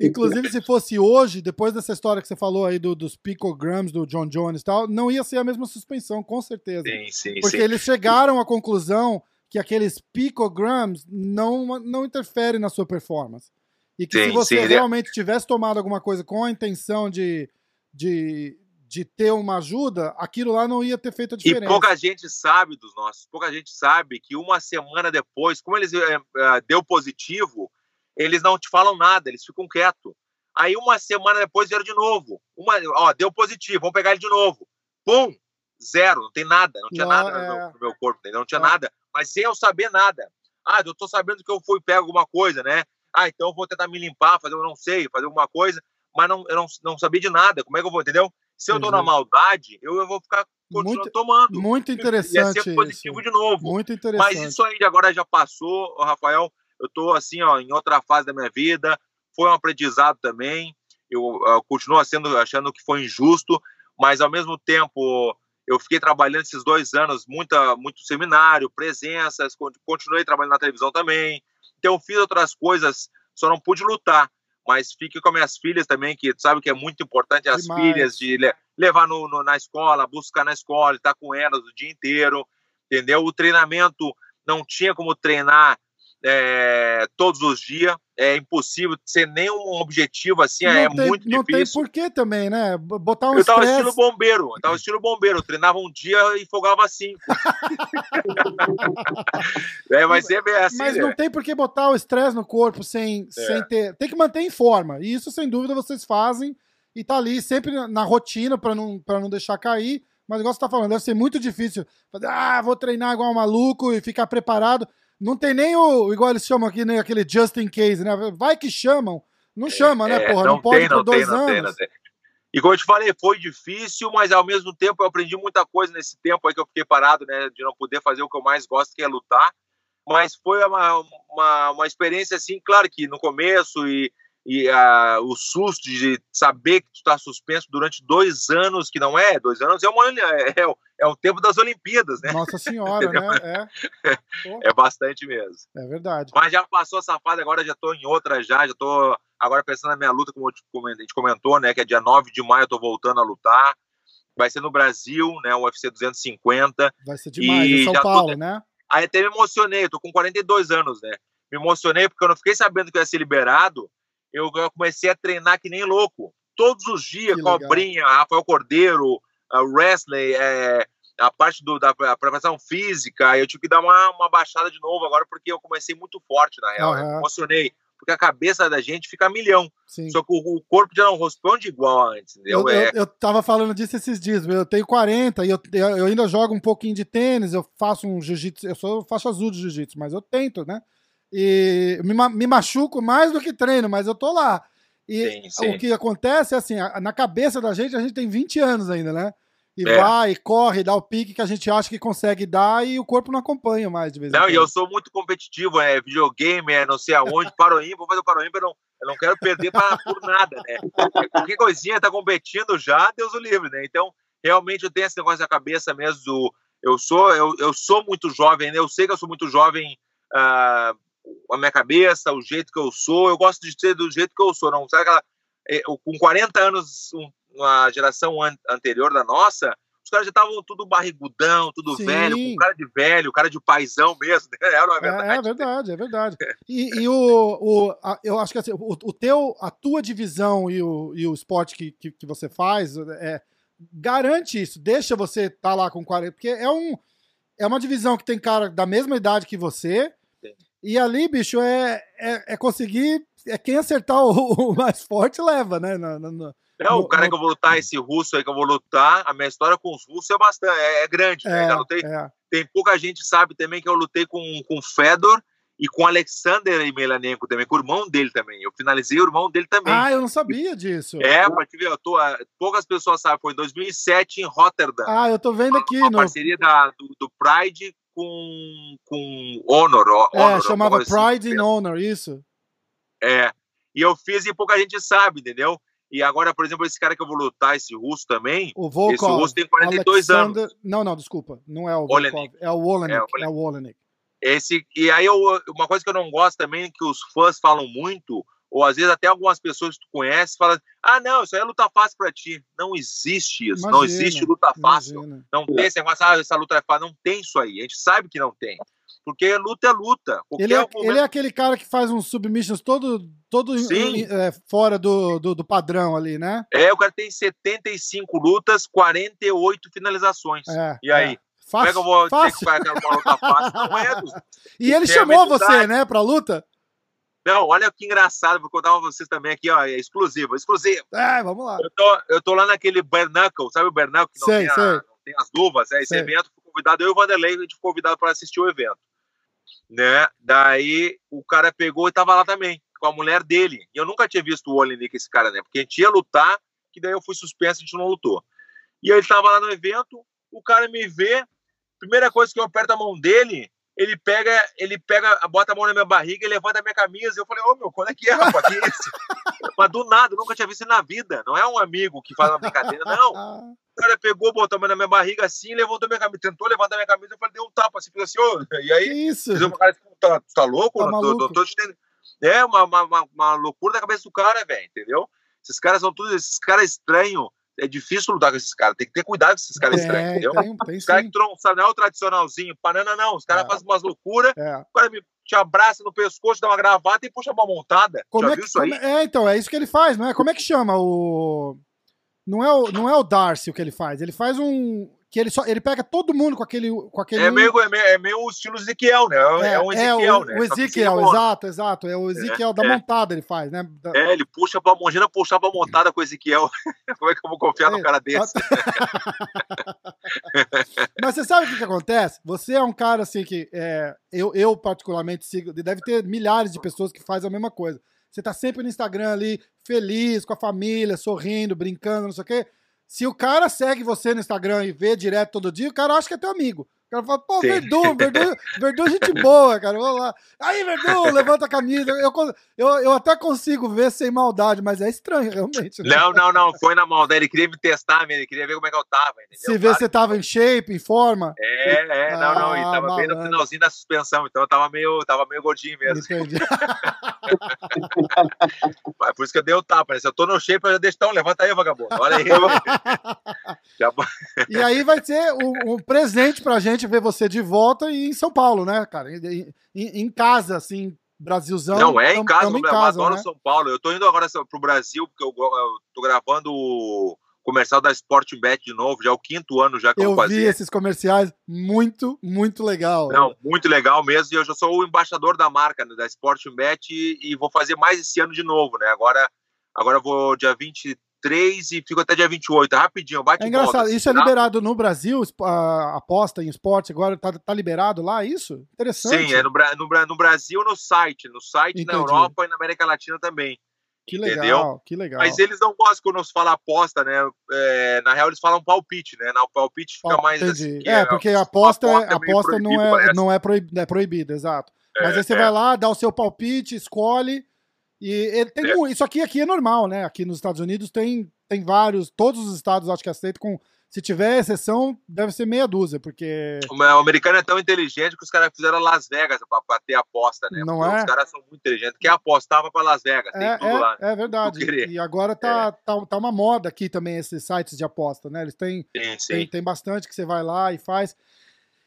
Inclusive, se fosse hoje, depois dessa história que você falou aí do, dos picograms do John Jones e tal, não ia ser a mesma suspensão, com certeza. Sim, sim, Porque sim. eles chegaram à conclusão que aqueles picograms não, não interferem na sua performance. E que se Sim, você sim, ele- realmente tivesse tomado alguma coisa com a intenção de, de, de ter uma ajuda, aquilo lá não ia ter feito a E diferença. pouca gente sabe dos nossos, pouca gente sabe que uma semana depois, como eles eh, deu positivo, eles não te falam nada, eles ficam quietos. Aí uma semana depois vieram de novo. Uma, ó, deu positivo, vamos pegar ele de novo. Pum, zero, não tem nada, não tinha Não, nada no, é. meu, no meu corpo, não tinha É. nada, mas sem eu saber nada. Ah, eu tô sabendo que eu fui pego alguma coisa, né? Ah, então eu vou tentar me limpar, fazer, eu não sei, fazer alguma coisa, mas não, eu não, não sabia de nada. Como é que eu vou, entendeu? Se eu tô na Entendi. maldade, eu, eu vou ficar continuando Muito- tomando. Muito Ia interessante ser positivo isso. de novo. Muito interessante. Mas isso aí agora já passou, Rafael. Eu tô assim, ó, em outra fase da minha vida. Foi um aprendizado também. Eu, eu continuo sendo, achando que foi injusto, mas ao mesmo tempo eu fiquei trabalhando esses dois anos, muita, muito seminário, presenças, con- continuei trabalhando na televisão também. Então eu fiz outras coisas, só não pude lutar. Mas fique com minhas filhas também, que sabe que é muito importante as Demais. filhas, de le- levar no, no- na escola, buscar na escola, estar com elas o dia inteiro, entendeu? O treinamento não tinha como treinar é, todos os dias, é impossível ser nenhum objetivo assim, não é tem, muito não tem difícil. porquê também, né? Botar um Eu tava estilo bombeiro, eu tava estilo bombeiro, eu treinava um dia e folgava cinco. é, mas é assim, Mas né? não tem por que botar o estresse no corpo sem, É. sem ter. Tem que manter em forma. E isso, sem dúvida, vocês fazem. E tá ali sempre na- na rotina pra não, pra não deixar cair. Mas igual você tá falando, deve ser muito difícil. Fazer, ah, vou treinar igual um maluco e ficar preparado. Não tem nem o, igual eles chamam aqui, né, aquele just in case, né? Vai que chamam. Não chama, né, É, porra? Não, pode tem, por não dois tem, não anos. tem, não tem. E como eu te falei, foi difícil, mas ao mesmo tempo eu aprendi muita coisa nesse tempo aí que eu fiquei parado, né, de não poder fazer o que eu mais gosto, que é lutar. Mas foi uma, uma, uma experiência assim, claro que no começo e, e ah, o susto de saber que tu está suspenso durante dois anos, que não é, dois anos é, uma, é, o- é o tempo das Olimpíadas, né? Nossa senhora, né? É, É bastante mesmo. é verdade. Mas já passou essa fase, agora já tô em outra já, já tô agora pensando na minha luta, como a gente comentou, né, que é dia 9 de maio eu tô voltando a lutar. Vai ser no Brasil, né, o UFC 250. Vai ser demais. E em São já tô- Paulo, né? Aí até me emocionei, eu tô com 42 anos, né? Me emocionei porque eu não fiquei sabendo que eu ia ser liberado. Eu, comecei a treinar que nem louco. Todos os dias, Que legal. Cobrinha, Rafael Cordeiro, Wesley, é, a parte do, da preparação física. Eu tive que dar uma, uma baixada de novo agora porque eu comecei muito forte, na real. Aham. me emocionei. Porque a cabeça da gente fica a milhão. Sim. Só que o, o corpo já não responde igual antes, entendeu? Eu, É, eu, eu tava falando disso esses dias. Eu tenho 40 e eu, eu ainda jogo um pouquinho de tênis. Eu faço um jiu-jitsu. Eu sou faixa azul de jiu-jitsu, mas eu tento, né? E me, me machuco mais do que treino, mas eu tô lá. E Sim, sim. o que acontece é assim: na cabeça da gente, a gente tem 20 anos ainda, né? E É. vai, corre, dá o pique que a gente acha que consegue dar e o corpo não acompanha mais de vez em Não, e eu sou muito competitivo, é videogame, é não sei aonde, paroímpa, vou fazer o paroímpa, eu não, eu não quero perder pra, por nada, né? Qualquer coisinha tá competindo já, Deus o livre, né? Então, realmente eu tenho esse negócio na cabeça mesmo, do, eu sou eu, eu sou muito jovem, né? Eu sei que eu sou muito jovem, ah, a minha cabeça, o jeito que eu sou, eu gosto de ser do jeito que eu sou, não sabe aquela... eu, com 40 anos, um- uma geração an- anterior da nossa, os caras já estavam tudo barrigudão, tudo Sim. velho, com cara de velho, cara de paizão mesmo, né? Era uma É, verdade. é verdade, é verdade. E, e o, o a- eu acho que assim, o, o teu, a tua divisão e o, e o esporte que, que, que você faz é, garante isso, deixa você estar lá com 40, porque é, um, é uma divisão que tem cara da mesma idade que você. E ali, bicho, é, é, é conseguir, é quem acertar o, o mais forte leva, né? Na- na- Não, no- o cara no- que eu vou lutar, esse russo aí que eu vou lutar, a minha história com os russos é bastante, é, é grande, né? Já lutei, é, tem pouca gente sabe também que eu lutei com, o Fedor e com Alexander Emelianenko também, com o irmão dele também. Eu finalizei o irmão dele também. Ah, eu não sabia disso. é, pra te ver, eu tô, poucas pessoas sabem, foi em 2007 em Rotterdam. Ah, eu tô vendo aqui uma no. parceria da, do, do Pride com, com Honor. ó, É, Honor chamava assim. Pride and Honor, isso. É. E eu fiz e pouca gente sabe, entendeu? E agora, por exemplo, esse cara que eu vou lutar, esse russo também, O Volkov. esse russo tem 42 Alexander... anos. Não, não, desculpa. Não é o Volkov. Olenek. É o Olenek. É, o É o Olenek. Esse, e aí, eu, uma coisa que eu não gosto também, que os fãs falam muito, ou às vezes até algumas pessoas que tu conhece falam: ah, não, isso aí é luta fácil pra ti. Não existe isso, não Imagina, existe luta fácil. imagina. Não tem esse negócio, ah, essa luta é fácil. Não tem isso aí, a gente sabe que não tem. Porque luta é luta. Qualquer Ele é, momento- ele é aquele cara que faz uns submissions todo, todo em- é, fora do, do, do padrão ali, né? É, o cara tem 75 lutas, 48 finalizações. É, E aí? é. Como é Fácil, que eu vou dizer que fácil. o cara quer uma luta fácil? Não é, E ele chamou você, né, pra luta? Não, olha que engraçado, vou contar pra vocês também aqui, ó, é exclusivo, exclusivo. É, vamos lá. Eu tô, eu tô lá naquele Bernacle, sabe o Bernacle que não, Sei, tem, a- não tem as luvas? É, esse Sei. evento, fui convidado, eu e o Vanderlei, a gente foi convidado para assistir o evento. Né? Daí o cara pegou e tava lá também, com a mulher dele. E eu nunca tinha visto o Olenik, esse cara, né? Porque a gente ia lutar, que daí eu fui suspenso, a gente não lutou. E aí ele tava lá no evento, o cara me vê, primeira coisa que eu aperto a mão dele, ele pega, ele pega, bota a mão na minha barriga e levanta a minha camisa. E eu falei, ô meu, qual é que é, rapaz? Que isso? Mas do nada, nunca tinha visto isso na vida. Não é um amigo que faz uma brincadeira, não. O cara pegou, botou a mão na minha barriga assim, levantou minha camisa, tentou levantar minha camisa, eu falei, deu um tapa assim, falou assim, ô, e que aí, isso? fiz uma cara assim, tá, tá louco? Tá tô- não tô te. É uma, uma, uma, uma loucura da cabeça do cara, velho, entendeu? Esses caras são todos, esses caras estranhos, é difícil lutar com esses caras, tem que ter cuidado com esses caras estranhos, Tem, entendeu? tem, tem Os caras que tu não é o tradicionalzinho, banana não, os caras É. fazem umas loucuras, É. o cara me, te abraça no pescoço, dá uma gravata e puxa uma montada. Como Já é viu que, isso aí? é, é, então, é isso que ele faz, não é? Como é que chama o. Não é o, não é o Darcy o que ele faz. Ele faz um. Que ele só. Ele pega todo mundo com aquele. Com aquele É meio, é, meio, é meio o estilo Ezequiel, né? É, é um Ezequiel, o, né? o Ezequiel, exato, exato. É o Ezequiel da é. montada ele faz, né? Da- É, ele puxa pra imagina puxar pra montada com o Ezequiel. Como é que eu vou confiar É, num cara desse? Mas você sabe o que, que acontece? Você é um cara assim que é, eu, eu particularmente sigo, deve ter milhares de pessoas que fazem a mesma coisa. Você tá sempre no Instagram ali, feliz, com a família, sorrindo, brincando, não sei o quê. Se o cara segue você no Instagram e vê direto todo dia, o cara acha que é teu amigo. O cara fala, pô, Sim. Verdun, Verdun, Verdun é gente boa, cara. Vamos lá. Aí, Verdun, levanta a camisa. Eu, eu, eu até consigo ver sem maldade, mas é estranho, realmente. né? Não, não, não, foi na maldade. Ele queria me testar, ele queria ver como é que eu tava, entendeu? Se vê se você tava em shape, em forma. É, é, não, não, e Ah, tava bem no finalzinho da suspensão, então eu tava meio, tava meio gordinho mesmo. Entendi. Mas Por isso que eu dei o tapa, né? Se eu tô no shape, eu já deixo, então, levanta aí, vagabundo. Olha aí. Já- E aí vai ser um, um presente pra gente ver você de volta e em São Paulo, né, cara? Em, em- em casa, assim, Brasilzão. Não, é em casa, tamo em eu casa, adoro né? São Paulo. Eu tô indo agora pro Brasil, porque eu, eu tô gravando o comercial da Sportbet de novo, já é o quinto ano já que eu, Eu vou vi esses comerciais, muito, muito legal. Não, muito legal mesmo. E eu já sou o embaixador da marca, né, da Sportbet, e, e vou fazer mais esse ano de novo, né? Agora, agora eu vou dia 23 e fico até dia 28. Rapidinho, bate É volta, engraçado, assim, isso é tá? liberado no Brasil, a aposta em esporte agora tá, tá liberado lá, isso? Interessante. Sim, é no, no, no Brasil, no site. No site, na Entendi. Europa e na América Latina também. que legal, entendeu? que legal. Mas eles não gostam quando se fala aposta, né? É, na real, eles falam palpite, né? Na palpite fica Ó, mais entendi. assim. que é, porque a aposta, aposta é a meio aposta não, é, parece. não é, proib, é proibida, exato. Mas É, aí você é. vai lá, dá o seu palpite, escolhe. E ele tem É. mu- isso aqui, aqui é normal, né? Aqui nos Estados Unidos tem, tem vários, todos os estados acho que aceitam com. Se tiver exceção, deve ser meia dúzia, porque. O americano é tão inteligente que os caras fizeram Las Vegas pra ter aposta, né? Não Porque é? Os caras são muito inteligentes. Quem apostava pra Las Vegas, tem É, tudo lá. é, é verdade. E agora tá, tá, tá uma moda aqui também esses sites de aposta, né? Eles têm, Sim, tem, sim. tem bastante que você vai lá e faz.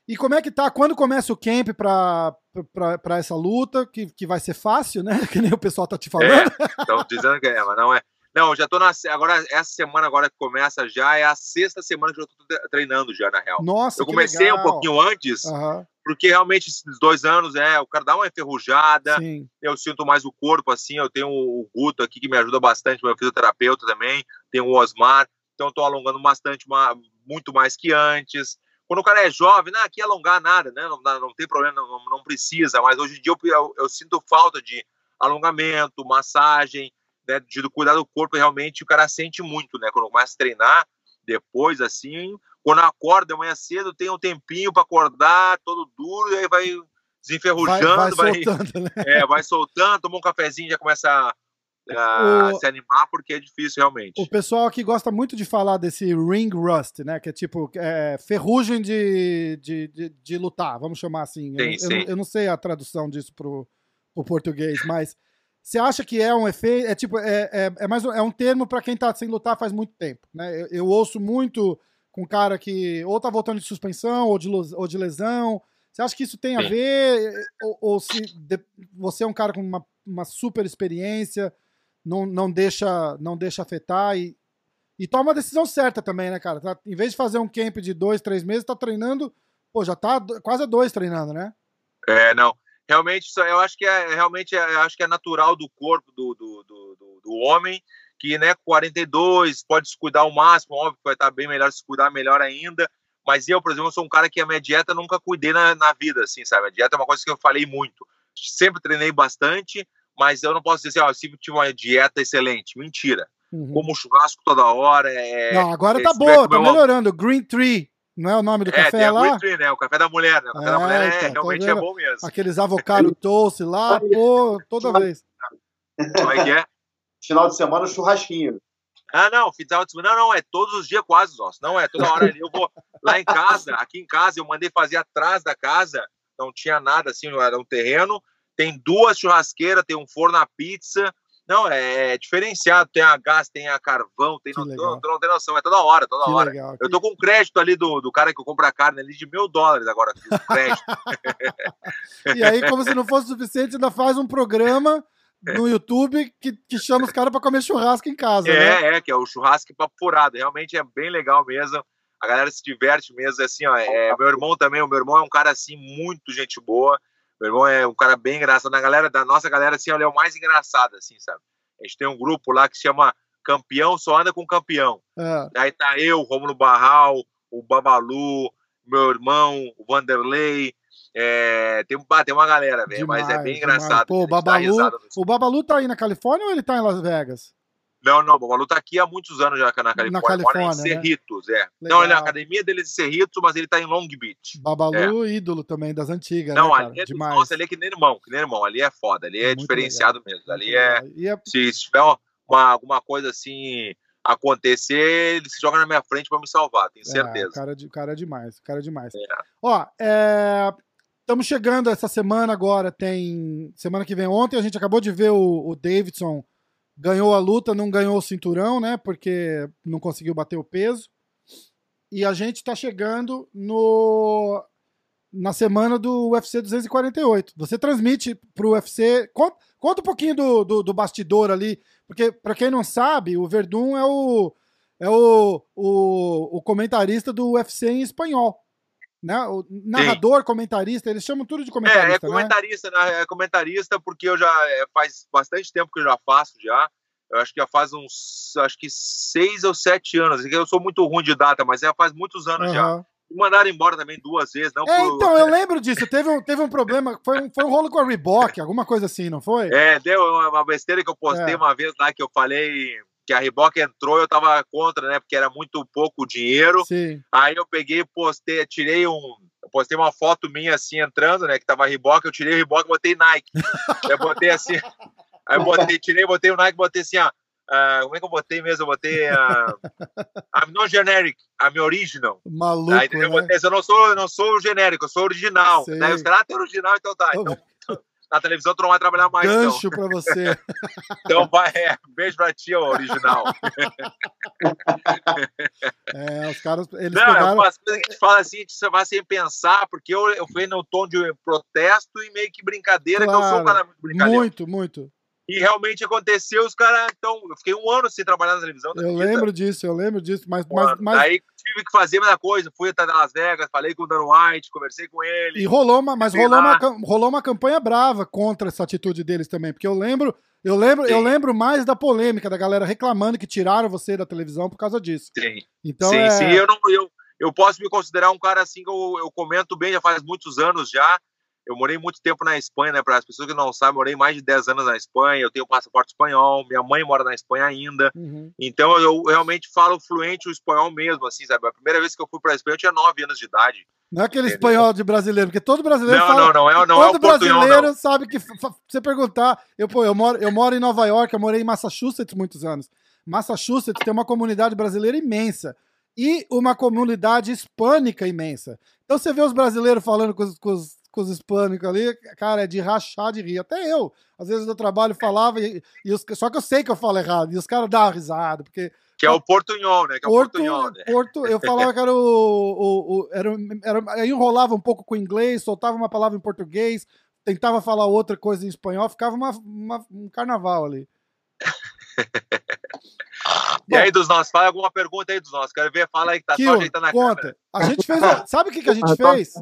E como é que tá? Quando começa o camp pra, pra, pra essa luta, que, que vai ser fácil, né? Que nem o pessoal tá te falando. Estão dizendo que é, mas não é. Não, já tô na. Agora, essa semana agora que começa já é a sexta semana que eu tô tre- treinando já, na real. Nossa, Eu comecei um pouquinho antes, Aham, porque realmente esses dois anos é, o cara dá uma enferrujada, sim. eu sinto mais o corpo, assim, eu tenho o Guto aqui que me ajuda bastante, meu fisioterapeuta também, tem o Osmar, então eu tô alongando bastante, ma- muito mais que antes. Quando o cara é jovem, não, aqui alongar nada, né? Não, não tem problema, não, não precisa, mas hoje em dia eu, eu- eu sinto falta de alongamento, massagem, né, de cuidar do corpo, realmente o cara sente muito, né? Quando começa a treinar, depois, assim, quando acorda de manhã cedo, tem um tempinho para acordar, todo duro, e aí vai Vai, desenferrujando, vai vai, soltando, né? é, vai soltando, toma um cafezinho, já começa a, O- se animar, porque é difícil realmente. O pessoal aqui gosta muito de falar desse ring rust, né? Que é tipo é, ferrugem de, de, de, de lutar, vamos chamar assim. Eu, Sim, eu sim. não- eu não sei a tradução disso pro, pro português, mas Você acha que é um efeito? É tipo, é, é, é mais um- é um termo para quem tá sem lutar faz muito tempo, né? Eu, eu ouço muito com cara que ou tá voltando de suspensão ou de, ou de lesão. Você acha que isso tem a ver? Ou, ou se de- você é um cara com uma, uma super experiência, não, não, deixa, não deixa afetar e, e toma a decisão certa também, né, cara? Tá- em vez de fazer um camp de dois, três meses, tá treinando. Pô, já tá quase dois treinando, né? É, não. Realmente, eu acho que é realmente é, eu acho que é natural do corpo do, do, do, do- homem, que né, com 42 pode se cuidar ao máximo, óbvio que vai estar bem melhor, se cuidar melhor ainda. Mas eu, por exemplo, sou um cara que a minha dieta nunca cuidei na, na vida, assim, sabe? A dieta é uma coisa que eu falei muito. Sempre treinei bastante, mas eu não posso dizer assim, ó, eu sempre tive uma dieta excelente. Mentira. Uhum. Como churrasco toda hora. É, Não, agora é, tá boa, tá uma- melhorando. Green Tree, não é o nome do É, café lá? Green Tree, né? O café da mulher, né? O café É, da mulher é, então, tá realmente é bom mesmo. Aqueles avocado toast lá, pô, toda vez. Como é que é? Final de semana, churrasquinho. Ah, não, final de semana, não, não, é todos os dias quase, nossa. Não, é toda hora ali. Eu vou lá em casa, aqui em casa, eu mandei fazer atrás da casa, não tinha nada assim, era um terreno. Tem duas churrasqueiras, tem um forno a pizza. Não, é, diferenciado. Tem a gás, tem a carvão, tem. Não, não, não tem noção, é toda hora, toda Que hora. legal. Eu tô com crédito ali do, do cara que compra a carne ali de mil dólares agora, de crédito. E aí, como se não fosse suficiente, ainda faz um programa no YouTube que, que chama os caras pra comer churrasco em casa, né? É, é, que é o churrasco papo furado. Realmente é bem legal mesmo. A galera se diverte mesmo. Assim, ó, é, meu irmão também, o meu irmão é um cara assim, muito gente boa. Meu irmão é um cara bem engraçado. Na galera, da nossa galera, assim, ele é o mais engraçado, assim, sabe? A gente tem um grupo lá que se chama Campeão Só Anda com Campeão. É. Aí tá eu, Romulo Barral, o Babalu, meu irmão, o Vanderlei. É, tem, ah, tem uma galera, velho, mas é bem Demais, engraçado. Pô, o Babalu, o Babalu tá aí na Califórnia ou ele tá em Las Vegas? Não, não, o Babalu tá aqui há muitos anos já na Califórnia. Na Mora em Califórnia, né? Cerritos, é. Legal. Não, ele, a academia dele é de Cerritos, mas ele tá em Long Beach. Babalu, ídolo também das antigas, não, né, cara? ali é, Demais. nossa, ali é que nem irmão, que nem irmão. Ali é foda, ali é Muito diferenciado mesmo. Muito Ali é, legal. É se, tiver uma, uma- alguma coisa assim acontecer, ele se joga na minha frente pra me salvar, tenho É, certeza. o cara, de, cara é demais, cara é demais. É. Ó, estamos chegando essa semana agora, tem semana que vem. Ontem a gente acabou de ver o, o Davidson ganhou a luta, não ganhou o cinturão, né? Porque não conseguiu bater o peso. E a gente tá chegando no na semana do UFC 248. Você transmite pro UFC. Conta, conta um pouquinho do, do, do bastidor ali, porque para quem não sabe, o Verdun é o é o, o, o comentarista do UFC em espanhol. Né? O narrador, comentarista, eles chamam tudo de É, comentarista, é comentarista, né? É comentarista porque eu já é, faz bastante tempo que eu já faço já. Eu acho que já faz uns, acho que seis ou sete anos. Eu sou muito ruim de data, mas já faz muitos né? anos já. Aham. Me mandaram embora também duas vezes, não É, por- então, eu lembro disso. Teve um, teve um problema, foi um, foi um rolo com a Reebok, alguma coisa assim, não foi? É, deu uma uma besteira que eu postei É. uma vez lá que eu falei que a Reebok entrou, eu tava contra, né? Porque era muito pouco dinheiro. Sim. Aí eu peguei, postei, tirei um, eu postei uma foto minha assim entrando, né? Que tava Reebok, eu tirei o Reebok, e botei Nike. eu botei assim, aí eu botei, tirei, botei o Nike, botei assim, ó. ah, como é que eu botei mesmo? Eu botei a I'm not generic, I'm original. Maluco, Aí eu né? botei, eu não sou, eu não sou genérico, eu sou original. Sei. Daí os caras, ah, tem original, então tá. Então, na televisão tu não vai trabalhar mais, então. Gancho pra você. Então vai, é, beijo pra ti, original. É, os caras, eles Não, é pegaram... a gente fala assim, você vai sem pensar, porque eu, eu fui no tom de protesto e meio que brincadeira, que eu sou um Claro. cara muito brincadeira. Muito, muito. E realmente aconteceu, os caras, então, eu fiquei um ano sem trabalhar na televisão. Eu lembro disso, eu lembro disso, mas, Um mas, mas Aí tive que fazer a mesma coisa, fui até Las Vegas, falei com o Dan White, conversei com ele. E rolou uma, mas rolou lá. uma, rolou uma campanha brava contra essa atitude deles também, porque eu lembro, eu lembro, eu lembro mais da polêmica da galera reclamando que tiraram você da televisão por causa disso. Sim, Então sim, é, sim, eu, não, eu, eu posso me considerar um cara assim que eu, eu comento bem, já faz muitos anos já. Eu morei muito tempo na Espanha, né? Para as pessoas que não sabem, morei mais de 10 anos na Espanha. Eu tenho passaporte espanhol, minha mãe mora na Espanha ainda. Uhum. Então eu realmente falo fluente o espanhol mesmo, assim, sabe? A primeira vez que eu fui para a Espanha eu tinha 9 anos de idade. Não é aquele Entendeu? espanhol de brasileiro, porque todo brasileiro Não, fala, não, não é, não é o todo portunhol, brasileiro não. sabe que você perguntar, eu pô, eu moro, eu moro em Nova York, eu morei em Massachusetts muitos anos. Massachusetts tem uma comunidade brasileira imensa e uma comunidade hispânica imensa. Então você vê os brasileiros falando com os, com os- com os hispânicos ali, cara, é de rachar de rir. Até eu, às vezes no trabalho falava, e, e os, só que eu sei que eu falo errado, e os caras davam risada, porque. Que é o portunhol, né? Que é o Porto, portunhol, né? Porto, eu falava que era o. o, o era, era, aí enrolava um pouco com o inglês, soltava uma palavra em português, tentava falar outra coisa em espanhol, ficava uma, uma- um carnaval ali. E aí, dos nossos, fala alguma pergunta aí dos nossos. Quero ver, fala aí que tá só Kill, ajeitando a conta. câmera. A gente fez. Sabe o que, que a gente Tá. fez?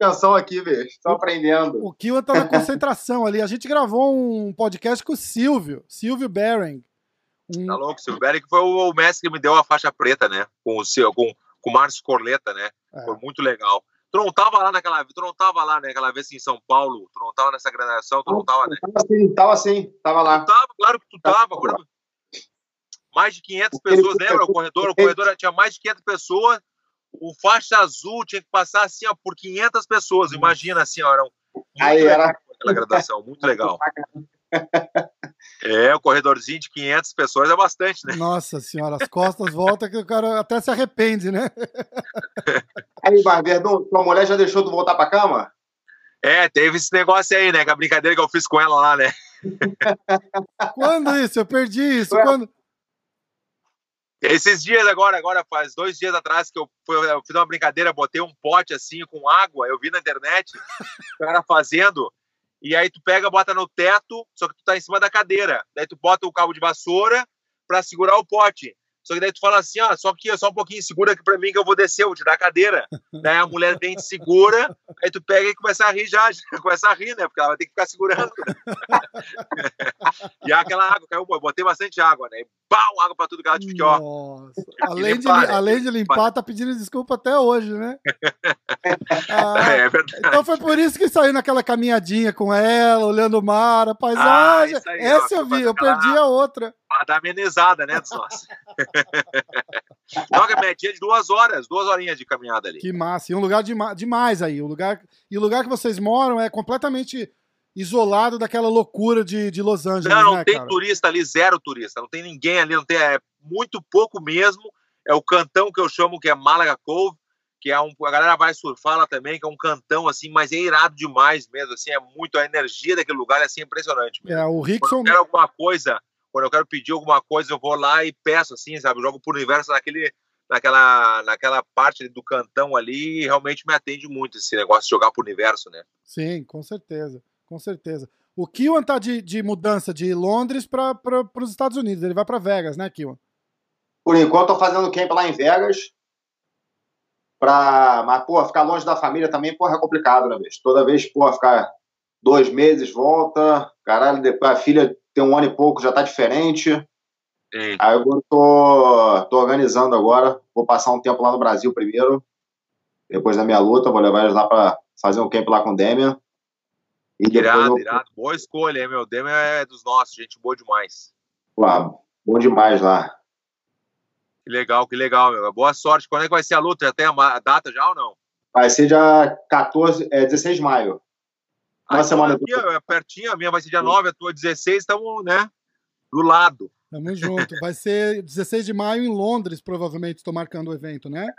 Atenção aqui, bicho. Tô aprendendo. O Kill tá na concentração ali. A gente gravou um podcast com o Silvio, Silvio Bering. Um- Tá louco, Silvio Bering, que foi o, mestre que me deu a faixa preta, né? Com o, seu, com, com o Márcio Corleta, né? É. Foi muito legal. Tu não tava lá naquela tu não tava lá, né? Aquela vez em São Paulo, tu não tava nessa gradação, tu não tava, né? Tava assim, tava assim, tava lá. Tu tava, claro que tu tava. Tava. Mais de 500 Ele pessoas, lembra? O corredor, o corredor tinha mais de 500 pessoas. O faixa azul tinha que passar assim, ó, por 500 pessoas. Imagina assim, ó, era um, muito Aí legal era- aquela gradação, muito legal. É, o corredorzinho de 500 pessoas é bastante, né? Nossa senhora, as costas voltam que o cara até se arrepende, né? Aí, Barberdão, tua mulher já deixou tu voltar pra cama? É, teve esse negócio aí, né? Que a brincadeira que eu fiz com ela lá, né? Quando isso? Eu perdi isso. Quando... Esses dias agora, agora faz dois dias atrás que eu, eu fiz uma brincadeira, botei um pote assim com água, eu vi na internet, o cara fazendo, e aí tu pega, bota no teto, só que tu tá em cima da cadeira. Daí tu bota o cabo de vassoura pra segurar o pote. Só que daí tu fala assim, ó, só que só um pouquinho, segura aqui pra mim que eu vou descer, eu vou tirar a cadeira. daí a mulher vem, segura, aí tu pega e começa a rir já, já começa a rir, né? Porque ela vai ter que ficar segurando. e aquela água, caiu, eu botei bastante água, né? Pau, água pra tudo que ela que, ó. Nossa. Além de, limpar, né? além de limpar, tá pedindo desculpa até hoje, né? Ah, É verdade. então foi por isso que saiu naquela caminhadinha com ela, olhando o mar, a Ah, paisagem. isso aí, Essa ó, eu vi, eu aquela- perdi a outra. Pra dar amenizada, né, dos nossos. Não, que a média de duas horas, duas horinhas de caminhada ali. Que massa. E um lugar dema- demais aí. O lugar, e o lugar que vocês moram é completamente isolado daquela loucura de, de Los Angeles, Não, não né, tem cara? turista ali, zero turista. Não tem ninguém ali, não tem, é muito pouco mesmo. É o cantão que eu chamo, que é Malaga Cove, que é um, a galera vai surfar lá também, que é um cantão assim, mas é irado demais mesmo, assim, é muito, a energia daquele lugar é assim, impressionante mesmo. É, o Quando Rickson. eu quero alguma coisa, quando eu quero pedir alguma coisa, eu vou lá e peço, assim, sabe? Eu jogo por universo naquele, naquela, naquela parte do cantão ali realmente me atende muito esse negócio de jogar por universo, né? Sim, com certeza. Com certeza. O Kiwan tá de, de mudança de Londres para os Estados Unidos. Ele vai para Vegas, né, Kiwan? Por enquanto, tô fazendo camp lá em Vegas. Pra... Mas, pô, ficar longe da família também, porra, é complicado, né, bicho? Toda vez, pô, ficar dois meses, volta. Caralho, depois a filha tem um ano e pouco, já tá diferente. E, Aí eu tô, tô organizando agora. Vou passar um tempo lá no Brasil primeiro. Depois da minha luta, vou levar eles lá pra fazer um camp lá com o Demian. Depois irado, eu... irado. Boa escolha, hein, meu? Demian é dos nossos, gente boa demais. Pô, bom demais lá. Que legal, que legal, meu. Boa sorte. Quando é que vai ser a luta? Já tem a data já ou não? Vai ser dia 14, é, 16 de maio. Uma Ah, semana aqui, ó, é pertinho, a minha vai ser dia 9, a tua 16, estamos, né? Do lado. Tamo junto. Vai ser 16 de maio em Londres, provavelmente, estou marcando o evento, né?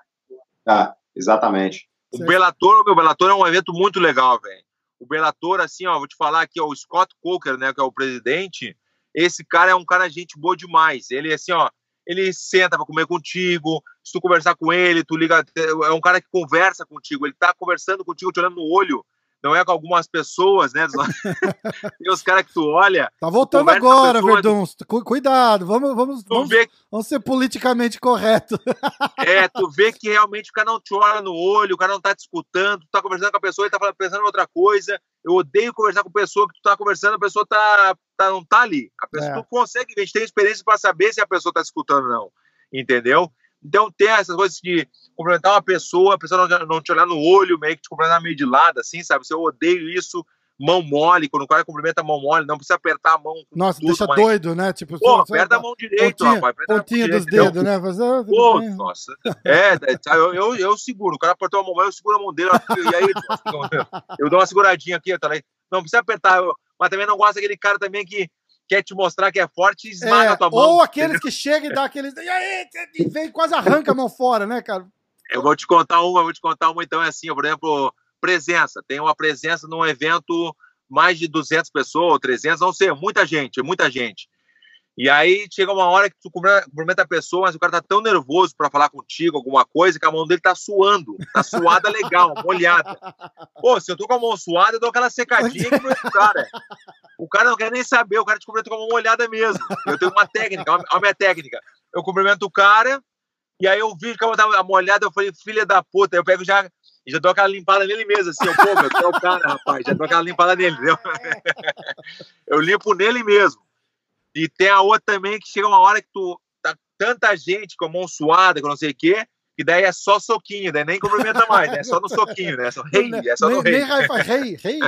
Tá, exatamente. O. Bellator, meu, o Bellator é um evento muito legal, velho. O Bellator, assim, ó, vou te falar aqui, ó, o Scott Coker, né, que é o presidente, esse cara é um cara gente boa demais. Ele, assim, ó, ele senta pra comer contigo, se tu conversar com ele, tu liga, é um cara que conversa contigo, ele tá conversando contigo, te olhando no olho, não é com algumas pessoas, né? Tem os caras que tu olha, Tá voltando agora, pessoa- Verdun. Cu- Cuidado, vamos, vamos, vamos, vê vamos ser politicamente corretos. É, tu vê que realmente o cara não te olha no olho, o cara não tá te escutando, tu tá conversando com a pessoa e tá pensando em outra coisa. Eu odeio conversar com pessoa que tu tá conversando, a pessoa tá, tá não tá ali. A pessoa É. tu consegue, a gente tem experiência para saber se a pessoa tá escutando ou não. Entendeu? Então tem essas coisas de cumprimentar uma pessoa, a pessoa não, não te olhar no olho, meio que te cumprimentar meio de lado, assim, sabe? Eu odeio isso, mão mole, quando o cara cumprimenta a mão mole, não precisa apertar a mão. Nossa, tudo, deixa mas- doido, né? Tipo, Pô, aperta a mão direito, pontinha, rapaz. pontinha dos direito. dedos, né? Mas, ah, Pô, nossa. É, é, sabe, eu, eu, eu seguro. O cara apertou a mão, eu seguro a mão dele. E aí, eu dou uma seguradinha aqui, tá ligado? Não precisa apertar. eu- mas também não gosto daquele cara também que quer te mostrar que é forte e esmaga É, a tua mão. ou aqueles que chegam e dá aqueles. E aí, e vem quase arranca a mão fora, né, cara? Eu vou te contar uma, vou te contar uma, então, é assim, por exemplo, presença. Tem uma presença num evento mais de 200 pessoas, 300, não sei, muita gente, muita gente. E aí chega uma hora que tu cumprimenta a pessoa, mas o cara tá tão nervoso para falar contigo alguma coisa que a mão dele tá suando, tá suada legal, molhada. Pô, se eu tô com a mão suada, eu dou aquela secadinha pro cara. O cara não quer nem saber, o cara te cumprimenta com a mão molhada mesmo. Eu tenho uma técnica, olha a minha técnica. Eu cumprimento o cara, e aí eu vi que a mão tava molhada, eu falei, filha da puta, eu pego já e já dou aquela limpada nele mesmo, assim, eu, pô, meu, é o cara, rapaz, já dou aquela limpada nele, entendeu? eu limpo nele mesmo. E tem a outra também que chega uma hora que tu tá tanta gente com a mão suada, com não sei o quê, que daí é só soquinho, daí nem cumprimenta mais, né? É só no soquinho, né? É só rei, é só no rei. Nem hi-fi, rei, rei.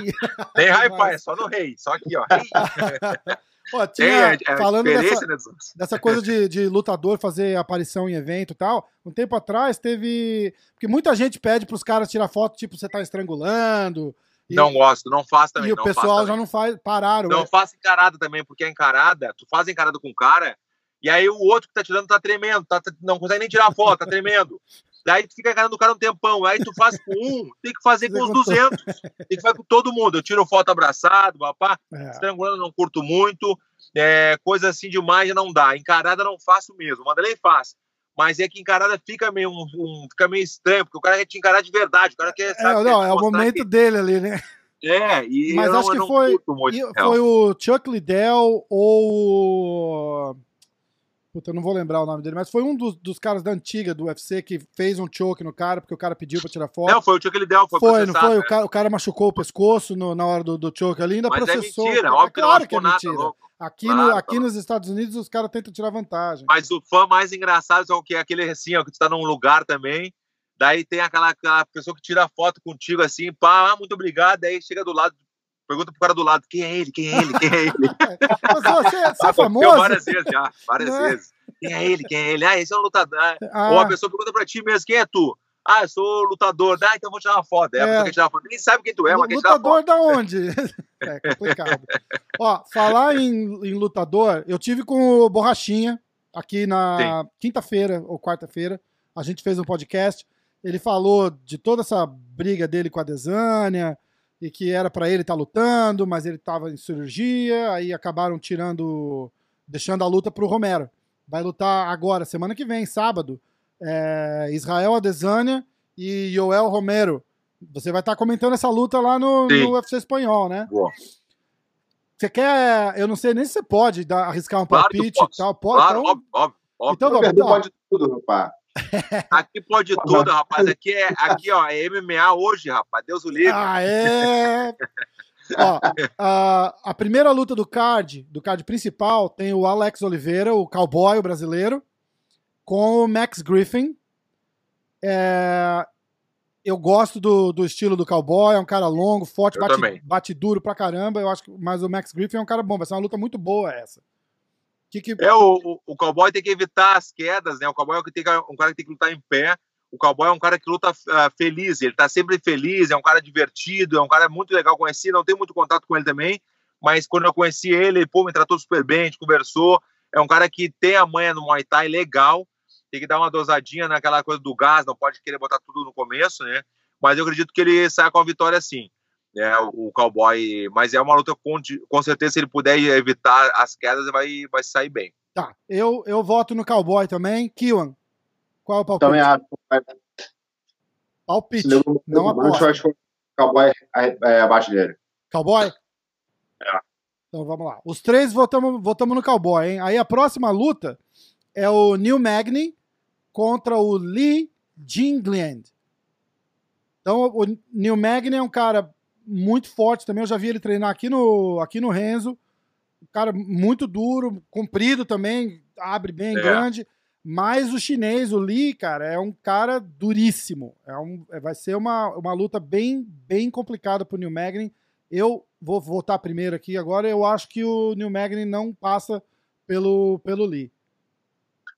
Nem hi-fi, é só no rei, só aqui, ó, rei. Pô, tinha, é, é falando dessa, né, dessa coisa de, de, lutador fazer aparição em evento e tal, um tempo atrás teve. Porque muita gente pede pros caras tirar foto, tipo, você tá estrangulando, e, não gosto, não faço também. E o pessoal já não faz, pararam. Não é. faço encarada também, porque a encarada, tu faz encarada com o cara, e aí o outro que tá tirando tá tremendo, tá, não consegue nem tirar a foto, tá tremendo. Daí tu fica encarando o cara um tempão, aí tu faz com um, tem que fazer com os 200, tem que fazer com todo mundo. Eu tiro foto abraçado, papá, é. estrangulando não curto muito, é, coisa assim demais não dá. Encarada não faço mesmo, Mandelei faz mas é que encarada fica meio, um, fica meio estranho, porque o cara quer te encarar de verdade, o cara quer. Sabe, é, não, é o momento que... dele ali, né? É, e mas acho não, que foi, foi o Chuck Liddell ou. Puta, eu não vou lembrar o nome dele, mas foi um dos, dos caras da antiga do UFC que fez um choke no cara, porque o cara pediu pra tirar foto. Não, foi o Chuck Liddell, foi Foi, não foi? Né? O, cara, o cara machucou o pescoço no, na hora do, do choke ali, ainda mas é processou. É mentira, óbvio claro que, é mentira. Aqui, claro, no, aqui nos Estados Unidos os caras tentam tirar vantagem. Mas o fã mais engraçado é que é aquele assim, ó, que tu tá num lugar também, daí tem aquela, aquela pessoa que tira foto contigo assim, pá, ah, muito obrigado, daí chega do lado, pergunta pro cara do lado, quem é ele, quem é ele, quem é ele? Mas você, você é famoso? Várias vezes já, várias é? vezes. Quem é ele, quem é ele? Ah, esse é um lutador. Ah. Ou a pessoa pergunta pra ti mesmo, quem é tu? Ah, eu sou lutador. Ah, então vou tirar uma foto. É, quer tirar uma foto. Nem sabe quem tu é, mas. Lutador da onde? é complicado. Ó, falar em, em lutador, eu tive com o Borrachinha aqui na quinta-feira ou quarta-feira. A gente fez um podcast. Ele falou de toda essa briga dele com a Desânia e que era para ele estar tá lutando, mas ele estava em cirurgia. Aí acabaram tirando, deixando a luta pro Romero. Vai lutar agora, semana que vem, sábado é, Israel Adesanya e Joel Romero. Você vai estar comentando essa luta lá no, no UFC espanhol, né? Boa. Você quer. Eu não sei nem se você pode dar, arriscar um claro palpite e tal. Pode, claro, então, óbvio, óbvio, óbvio. Então, vamos, então, pode tudo, rapaz. Aqui pode tudo, rapaz. Aqui é, aqui, ó, é MMA hoje, rapaz. Deus o livre. Ah, é. ó, a, a primeira luta do card, do card principal, tem o Alex Oliveira, o cowboy o brasileiro, com o Max Griffin. É, eu gosto do, do estilo do cowboy, é um cara longo, forte, bate, bate, duro pra caramba. Eu acho que, mas o Max Griffin é um cara bom, vai ser uma luta muito boa essa. Que que... É, o, o, cowboy tem que evitar as quedas, né? O cowboy é um, tem, um cara que tem que lutar em pé. O cowboy é um cara que luta uh, feliz, ele tá sempre feliz, é um cara divertido, é um cara muito legal. Conheci, não tenho muito contato com ele também, mas quando eu conheci ele, pô, me tratou super bem, a gente conversou. É um cara que tem a manha no Muay Thai legal tem que dar uma dosadinha naquela coisa do gás, não pode querer botar tudo no começo, né? Mas eu acredito que ele sai com a vitória sim. Né, o, cowboy, mas é uma luta com, com certeza se ele puder evitar as quedas, vai, vai sair bem. Tá, eu, eu voto no cowboy também. Kiwan, qual é o palpite? Também acho. Palpite, não, não aposto. Eu acho que o cowboy é, é abaixo dele. Cowboy? É. Então vamos lá. Os três votamos, votamos no cowboy, hein? Aí a próxima luta é o Neil Magny contra o Lee Jingland. Então, o Neil Magny é um cara muito forte também. Eu já vi ele treinar aqui no, aqui no Renzo. Um cara muito duro, comprido também, abre bem, é. grande. Mas o chinês, o Lee, cara, é um cara duríssimo. É um, é, vai ser uma, uma luta bem, bem complicada pro Neil Magny. Eu vou voltar primeiro aqui agora. Eu acho que o Neil Magny não passa pelo, pelo Lee.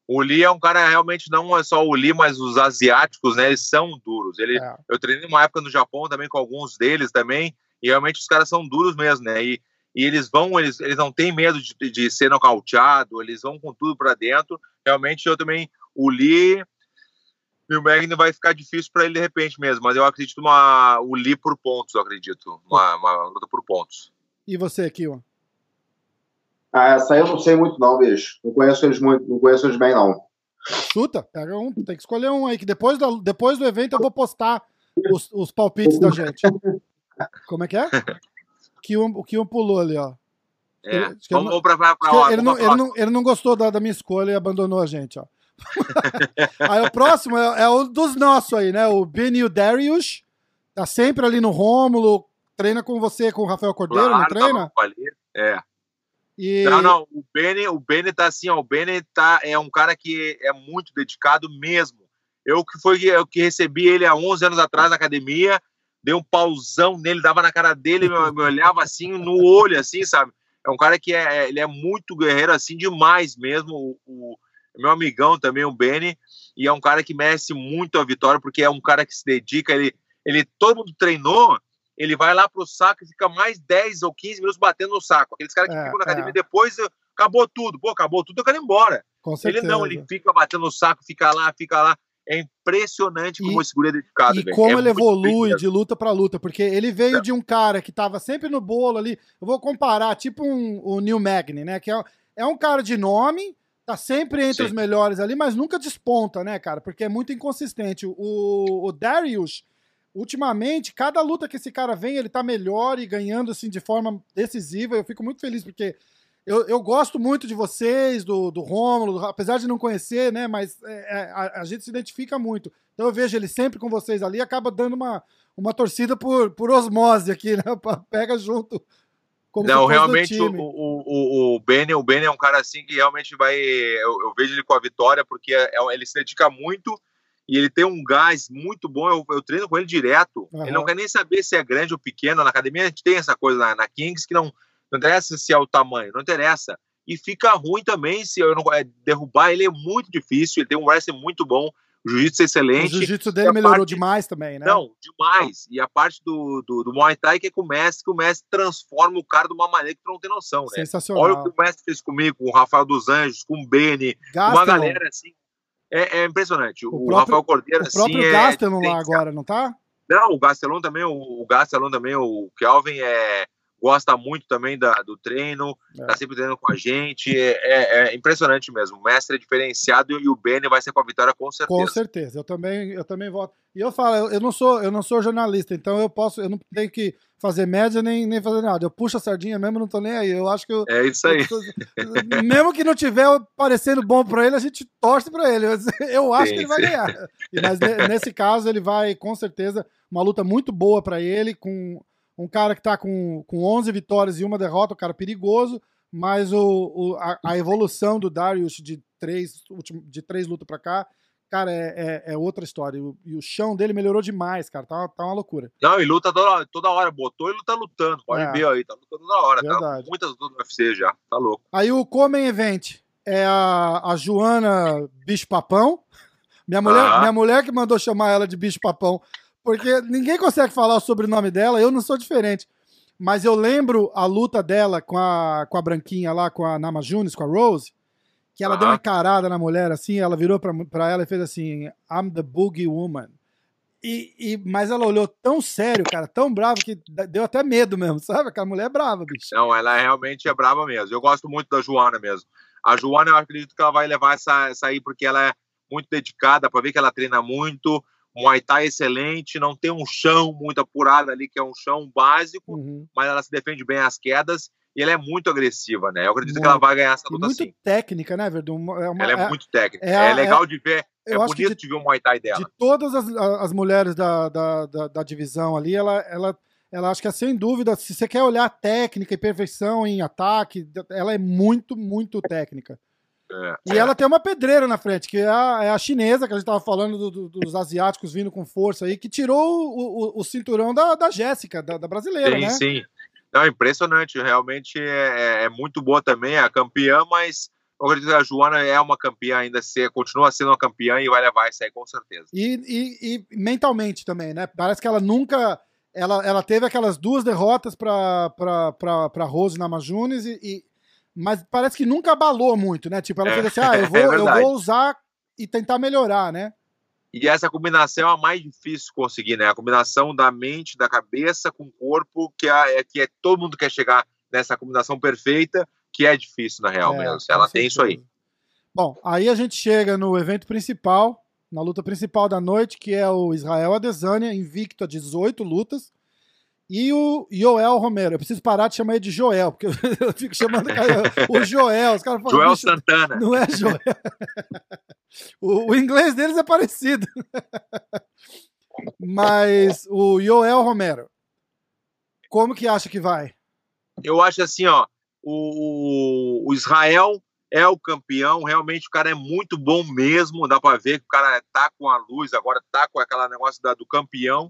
O Lee é um cara realmente não é só o Lee, mas os asiáticos, né? Eles são duros. Ele, é. Eu treinei uma época no Japão também com alguns deles também, e realmente os caras são duros mesmo, né? E, e eles vão, eles, eles não têm medo de, de ser nocauteado, eles vão com tudo para dentro. Realmente eu também, o Lee Neil Magny vai ficar difícil para ele de repente mesmo, mas eu acredito uma o Lee por pontos, eu acredito, uma, uma luta por pontos. E você, Kiwan? Ah, essa aí eu não sei muito não, bicho. Não conheço eles muito, não conheço eles bem não. Chuta, pega um, tem que escolher um aí, que depois do, depois do evento eu vou postar os, os palpites da gente. Como é que é? Que um, o que um pulou ali, ó. É, Ele- vamos, não- pra, pra, pra, Porque ele, não, ele, não, ele não gostou da, da minha escolha e abandonou a gente, ó. aí o próximo é, é o dos nossos aí, né? O Benio Darius. Tá sempre ali no Rômulo. Treina com você, com o Rafael Cordeiro, não Claro, treina? tava ali. É. E... Não, não, o Benny, o Benny tá assim, ó, o Benny tá, é um cara que é muito dedicado mesmo. Eu que foi eu que recebi ele há 11 anos atrás na academia, dei um pauzão nele, dava na cara dele, me, me olhava assim no olho, assim, sabe? É um cara que é, ele é muito guerreiro, assim, demais mesmo. O, o meu amigão também, o Benny, e é um cara que merece muito a vitória, porque é um cara que se dedica, ele, ele todo mundo treinou, ele vai lá pro saco e fica mais 10 ou 15 minutos batendo no saco. Aqueles caras que É, ficam na academia é. depois, eu- acabou tudo. Pô, acabou tudo, eu quero ir embora. Com Ele não, ele fica batendo no saco, fica lá, fica lá. É impressionante como E- esse guri é dedicado, E velho. como É ele evolui bem de luta pra luta, porque ele veio É. de um cara que tava sempre no bolo ali. Eu vou comparar, tipo um, o Neil Magny, né? Que é, é um cara de nome, tá sempre entre Sim. os melhores ali, mas nunca desponta, né, cara? Porque é muito inconsistente. O, o Darius, ultimamente, cada luta que esse cara vem, ele tá melhor e ganhando assim de forma decisiva. Eu fico muito feliz porque eu, eu gosto muito de vocês, do, do Rômulo, apesar de não conhecer, né? Mas é, é, a, a gente se identifica muito. Então eu vejo ele sempre com vocês ali acaba dando uma, uma torcida por, por osmose aqui, né? Pega junto. Como Não, realmente o, o, o, o Benny, o Benny é um cara assim que realmente vai. Eu, eu vejo ele com a vitória, porque é- é- ele se dedica muito e ele tem um gás muito bom. Eu, eu treino com ele direto. Aham. Ele não quer nem saber se é grande ou pequeno. Na academia a gente tem essa coisa na, na Kings que não, não interessa se é o tamanho, não interessa. E fica ruim também se eu não é, derrubar ele é muito difícil. Ele tem um wrestling muito bom, o jiu-jitsu O excelente. jiu-jitsu dele melhorou parte- demais também, né? Não, demais. E a parte do, do, do Muay Thai que é com o mestre, que o mestre transforma o cara de uma maneira que tu não tem noção, né? Sensacional. Olha o que o mestre fez comigo, com o Rafael dos Anjos, com o Beni, uma galera assim. É, é impressionante. O, próprio- Rafael Cordeiro, o próprio assim, é lá agora, não tá? Não, o Gastelum também, o, o Gastelum também, o Kelvin é, gosta muito também da, do treino, É. tá sempre treinando com a gente. É, é- é impressionante mesmo. O mestre é diferenciado e o Beni vai ser com a vitória com certeza. Com certeza, eu também, eu também voto. E eu falo, eu, eu não sou, eu não sou jornalista, então eu posso, eu não tenho que fazer média nem, nem fazer nada. Eu puxo a sardinha mesmo, não tô nem aí. Eu acho que eu, É isso aí. mesmo que não tiver parecendo bom pra ele, a gente torce pra ele. Mas Eu acho Sim, que ele vai ganhar. Mas ne- nesse caso, ele vai, com certeza, uma luta muito boa pra ele, com um cara que tá com, com 11 vitórias e uma derrota, um cara perigoso, mas o, o- a, a evolução do Darius de três, de três lutas pra cá, cara, é, é, é outra história. E o, e o chão dele melhorou demais, cara. Tá, tá uma loucura. Não, e luta toda, toda hora. Botou e luta lutando. Pode É. ver aí, tá lutando toda hora. Tá Verdade. com muitas lutas no UFC já. Tá louco. Aí o Comem Event é a, a Joana Bicho Papão. Minha mulher, Ah. minha mulher que mandou chamar ela de Bicho Papão, porque ninguém consegue falar o sobrenome dela, eu não sou diferente. Mas eu lembro a luta dela com a, com a Branquinha lá, com a Nama Junes, com a Rose, que ela deu uma encarada na mulher assim, ela virou pra, pra ela e fez assim: I'm the Boogie Woman. E, e, mas ela olhou tão sério, cara, tão bravo, que deu até medo mesmo, sabe? Aquela mulher é brava, bicho. Não, ela realmente é brava mesmo. Eu gosto muito da Joana mesmo. A Joana, eu acredito que ela vai levar essa, essa aí, porque ela é muito dedicada, para ver que ela treina muito. Muay Thai é excelente, não tem um chão muito apurado ali, que é um chão básico, Uhum. mas ela se defende bem às quedas e ela é muito agressiva, né? Eu acredito Muito. que ela vai ganhar essa E luta muito sim. técnica, né, Verdun? É uma- Ela é, é- muito técnica. é É, legal de ver, é bonito de... ver o Muay Thai dela. de todas as, as mulheres da, da, da, da divisão ali, ela, ela, ela acho que é sem dúvida, se você quer olhar técnica e perfeição em ataque, ela é muito, muito técnica. É, E ela tem uma pedreira na frente, que é a, é a chinesa, que a gente tava falando do- do- dos asiáticos vindo com força aí, que tirou o, o, o cinturão da, da Jéssica, da, da brasileira, Sim, né? sim. Não, impressionante. Realmente é, é- é muito boa também, é a campeã, mas eu acredito que a Joana é uma campeã ainda, se, continua sendo uma campeã e vai levar isso aí com certeza. E, e- e mentalmente também, né? Parece que ela nunca. Ela, ela teve aquelas duas derrotas pra Rose Namajunas, e, e, mas parece que nunca abalou muito, né? Tipo, ela É, fez assim: ah, eu vou, é eu vou usar e tentar melhorar, né? E essa combinação é a mais difícil de conseguir, né? A combinação da mente, da cabeça com o corpo, que é, é que é, todo mundo quer chegar nessa combinação perfeita, que é difícil na real é, mesmo. Ela tem isso aí. Bom, aí a gente chega no evento principal, na luta principal da noite, que é o Israel Adesanya, invicto a 18 lutas. E o Joel Romero. Eu preciso parar de chamar ele de Joel, porque eu fico chamando o Joel. Os caras falam, Joel Santana. Não é Joel. o, o, inglês deles é parecido. Mas o Joel Romero, como que acha que vai? Eu acho assim, ó. O, o Israel é o campeão, realmente o cara é muito bom mesmo, dá para ver que o cara tá com a luz, agora tá com aquela negócio da, do campeão.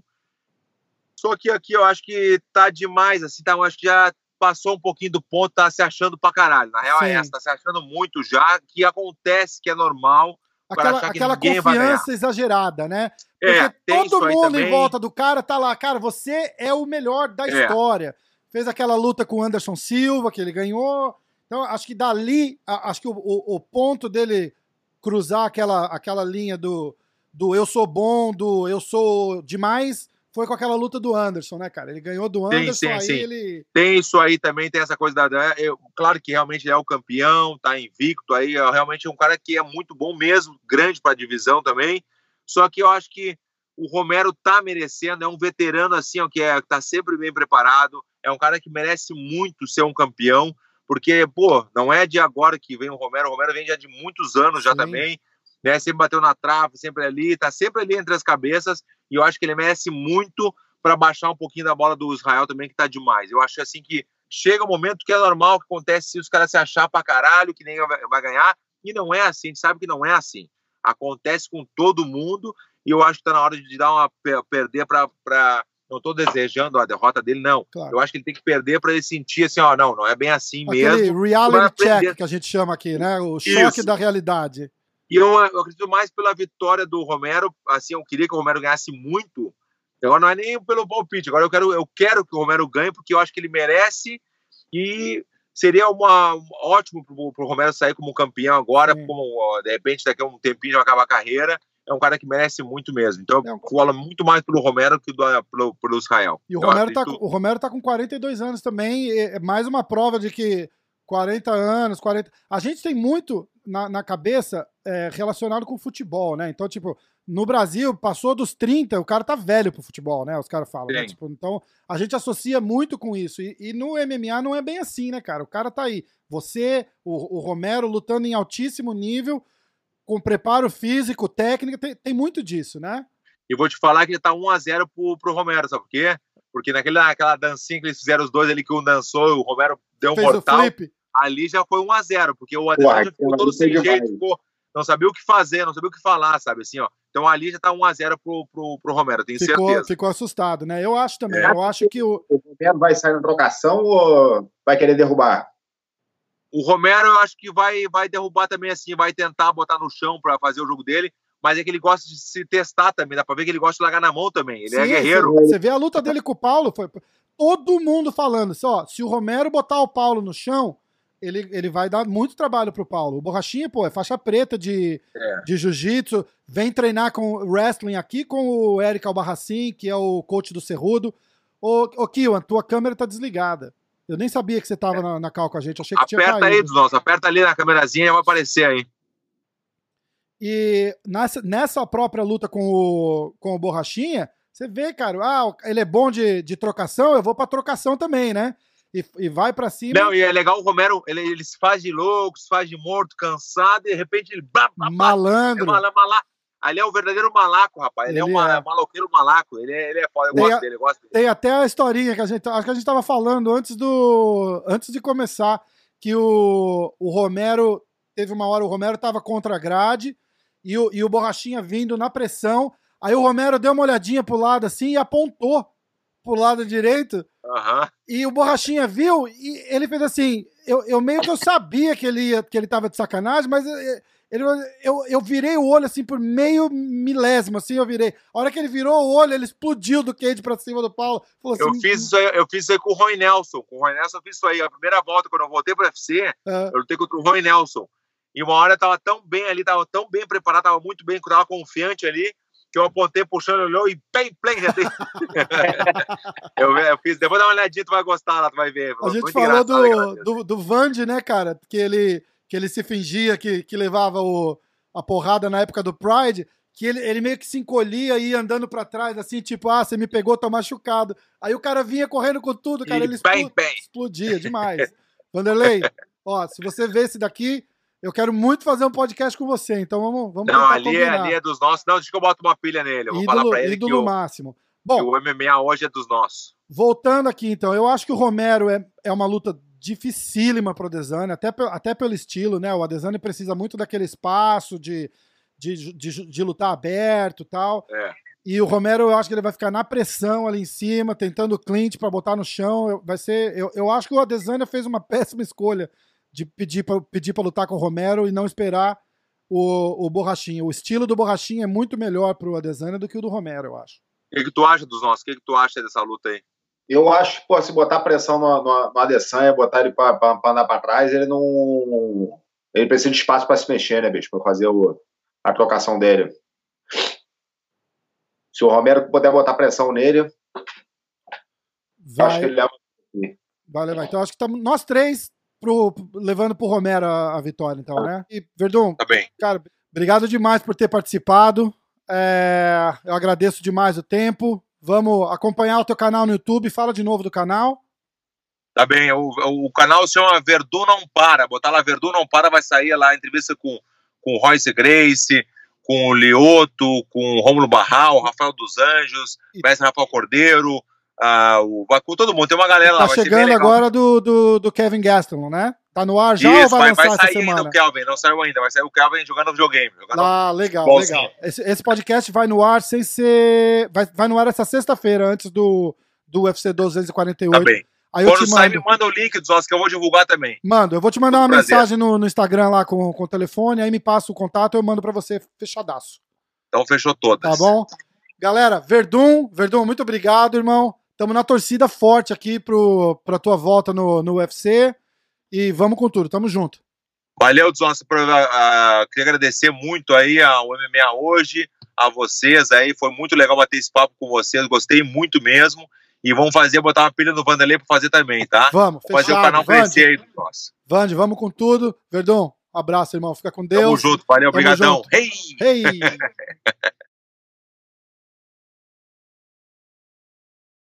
Só que aqui eu acho que tá demais, assim, tá, eu acho que já passou um pouquinho do ponto, tá se achando pra caralho. Na real é Sim. é essa, tá se achando muito já, que acontece, que é normal. Aquela, aquela confiança exagerada, né? É, Porque é, todo mundo em volta do cara tá lá, cara, você é o melhor da é. história. Fez aquela luta com o Anderson Silva, que ele ganhou, então, acho que dali, acho que o, o, o, ponto dele cruzar aquela, aquela linha do, do eu sou bom, do eu sou demais, foi com aquela luta do Anderson, né, cara? Ele ganhou do Anderson, sim, sim, aí sim. ele. Tem isso aí também, tem essa coisa da. Eu, claro que realmente ele é o campeão, tá invicto aí, é realmente um cara que é muito bom mesmo, grande para a divisão também. Só que eu acho que o Romero tá merecendo, é um veterano assim, ó, que é, tá sempre bem preparado, é um cara que merece muito ser um campeão porque, pô, não é de agora que vem o Romero, o Romero vem já de muitos anos já também, né? Sempre bateu na trave, sempre ali, tá sempre ali entre as cabeças, e eu acho que ele merece muito para baixar um pouquinho da bola do Israel também, que tá demais. Eu acho assim que chega um momento que é normal que acontece se os caras se achar pra caralho, que nem vai ganhar, e não é assim, a gente sabe que não é assim. Acontece com todo mundo, e eu acho que tá na hora de dar uma perder para não estou desejando a derrota dele, não. Claro. Eu acho que ele tem que perder para ele sentir assim, ó, não, não é bem assim Aquele mesmo. reality check que a gente chama aqui, né? O choque Isso. da realidade. E eu, eu, acredito mais pela vitória do Romero, assim, eu queria que o Romero ganhasse muito. Agora não é nem pelo palpite, agora eu quero, eu quero que o Romero ganhe, porque eu acho que ele merece e seria uma, um, ótimo para o Romero sair como campeão agora, como de repente daqui a um tempinho já acabar a carreira é um cara que merece muito mesmo. Então, é. fala muito mais pelo Romero que do, pelo, pelo Israel. E o Romero, tá, o Romero tá com 42 anos também, é mais uma prova de que 40 anos, 40. A gente tem muito na, na cabeça é, relacionado com futebol, né? Então, tipo, no Brasil, passou dos 30, o cara tá velho pro futebol, né? Os caras falam. Né? Tipo, então, a gente associa muito com isso. E, e, no MMA não é bem assim, né, cara? O cara tá aí. Você, o, o Romero, lutando em altíssimo nível com preparo físico, técnica, tem, tem muito disso, né? E vou te falar que ele tá 1x0 pro, pro Romero, sabe por quê? Porque naquela, naquela dancinha que eles fizeram os dois ali, que um dançou, o Romero deu um Fez mortal. Ali já foi 1x0, porque o Adesanya ficou todo sem jeito, ficou, não sabia o que fazer, não sabia o que falar, sabe assim, ó. Então ali já tá 1x0 pro, pro, pro Romero, tenho ficou, certeza. Ficou assustado, né? Eu acho também. É. Eu acho que o. O Romero vai sair na trocação ou vai querer derrubar? O Romero, eu acho que vai, vai derrubar também assim, vai tentar botar no chão para fazer o jogo dele, mas é que ele gosta de se testar também, dá pra ver que ele gosta de largar na mão também. Ele é Sim, é guerreiro. Você vê a luta dele com o Paulo, foi todo mundo falando assim, ó, se o Romero botar o Paulo no chão, ele, ele vai dar muito trabalho pro Paulo. O Borrachinha, pô, é faixa preta de, é. de jiu-jitsu, vem treinar com wrestling aqui com o Eric Albarracin, que é o coach do Cerrudo. Ô, ô Kiwan, tua câmera tá desligada. Eu nem sabia que você estava na, na cal com a gente. Achei que aperta tinha aí, dos nossos. Aperta ali na câmerazinha e vai aparecer aí. E nessa, nessa própria luta com o, com o Borrachinha, você vê, cara, ah, ele é bom de, de trocação, eu vou pra trocação também, né? E, e vai para cima. Não, e é legal o Romero, ele, ele se faz de louco, se faz de morto, cansado, e de repente ele. Blá, blá, Malandro. É Ali é o verdadeiro malaco, rapaz. Ele, ele é um é... maloqueiro malaco. Ele é, ele é foda. Eu tem gosto a, dele, eu gosto dele. Tem até a historinha que a gente. Acho que a gente tava falando antes do. Antes de começar. Que o, o Romero. Teve uma hora, o Romero tava contra a grade. E o, e o Borrachinha vindo na pressão. Aí o Romero deu uma olhadinha pro lado assim e apontou pro lado direito. Uhum. E o Borrachinha viu e ele fez assim. Eu, eu meio que eu sabia que ele, ia, que ele tava de sacanagem, mas ele, eu, eu virei o olho assim por meio milésimo, assim, eu virei. A hora que ele virou o olho, ele explodiu do Cade pra cima do Paulo. Assim, eu, fiz isso aí, eu fiz isso aí com o Roy Nelson. Com o Roy Nelson eu fiz isso aí. A primeira volta, quando eu voltei pro UFC, é. eu lutei contra o Roy Nelson. E uma hora eu tava tão bem ali, tava tão bem preparado, tava muito bem, tava confiante ali. Que eu apontei puxando, olhou e bem, bem, eu, eu fiz, depois dá uma olhadinha, tu vai gostar lá, tu vai ver. A gente falou do, do, do Vande, né, cara? Que ele, que ele se fingia que, que levava o, a porrada na época do Pride, que ele, ele meio que se encolhia e ia andando para trás, assim, tipo, ah, você me pegou, tô machucado. Aí o cara vinha correndo com tudo, cara, e ele bem, expl bem. explodia demais. Vanderlei, ó, se você vê esse daqui, eu quero muito fazer um podcast com você, então vamos vamos Não, ali, é, ali é dos nossos. Não, deixa que eu boto uma pilha nele. Eu vou ídolo, falar pra ele ídolo que o, máximo. Bom, o MMA hoje é dos nossos. Voltando aqui, então, eu acho que o Romero é, é uma luta dificílima pro Adesanya, até, até pelo estilo, né? O Adesanya precisa muito daquele espaço de, de, de, de lutar aberto e tal. É. E o Romero, eu acho que ele vai ficar na pressão ali em cima, tentando o Clint para botar no chão. Vai ser. Eu, eu acho que o Adesanya fez uma péssima escolha de pedir para pedir lutar com o Romero e não esperar o, o Borrachinha. O estilo do Borrachinha é muito melhor pro Adesanya do que o do Romero, eu acho. O que, que tu acha dos nossos? O que, que tu acha dessa luta aí? Eu acho, pô, se botar pressão no, no, no Adesanya, botar ele para andar para trás, ele não. Ele precisa de espaço para se mexer, né, bicho? Para fazer o, a trocação dele. Se o Romero puder botar pressão nele, vai, acho que ele leva. Vai levar. Então acho que estamos nós três pro, levando pro Romero a, a vitória, então, né? E, Verdun, tá bem. cara, obrigado demais por ter participado. É, eu agradeço demais o tempo. Vamos acompanhar o teu canal no YouTube. Fala de novo do canal. Tá bem, o, o canal se chama Verdun Não Para. Botar lá Verdun Não Para, vai sair lá a entrevista com, com Royce Grace, com o Lioto, com o Rômulo Barral, Rafael dos Anjos, e... mestre Rafael Cordeiro, ah, o, com todo mundo. Tem uma galera tá lá. Tá chegando agora do, do, do, Kevin Gaston, né? Tá no ar já Isso, ou vai, vai, vai sair ainda o Kelvin, não saiu ainda, vai sair o Kelvin jogando videogame. Jogando ah, legal, legal. Esse, esse, podcast vai no ar sem ser. Vai, vai no ar essa sexta-feira, antes do, do UFC 1248. Tá bem. Aí Quando sai, me manda o link dos nossos que eu vou divulgar também. Mando, eu vou te mandar uma Prazer. mensagem no, no, Instagram lá com, com o telefone, aí me passa o contato e eu mando para você fechadaço. Então fechou todas. Tá bom? Galera, Verdun, Verdun, muito obrigado, irmão. Estamos na torcida forte aqui pro, pra tua volta no, no UFC. E vamos com tudo, tamo junto. Valeu, Dzonça. Uh, queria agradecer muito aí ao MMA hoje, a vocês aí. Foi muito legal bater esse papo com vocês, gostei muito mesmo. E vamos fazer, botar uma pilha no Vanderlei para fazer também, tá? Vamos, fechado. fazer o canal Vande. crescer aí. Nossa. Vande, vamos com tudo. Verdão, abraço, irmão. Fica com Deus. Tamo junto, valeu, obrigadão. Hey! hey.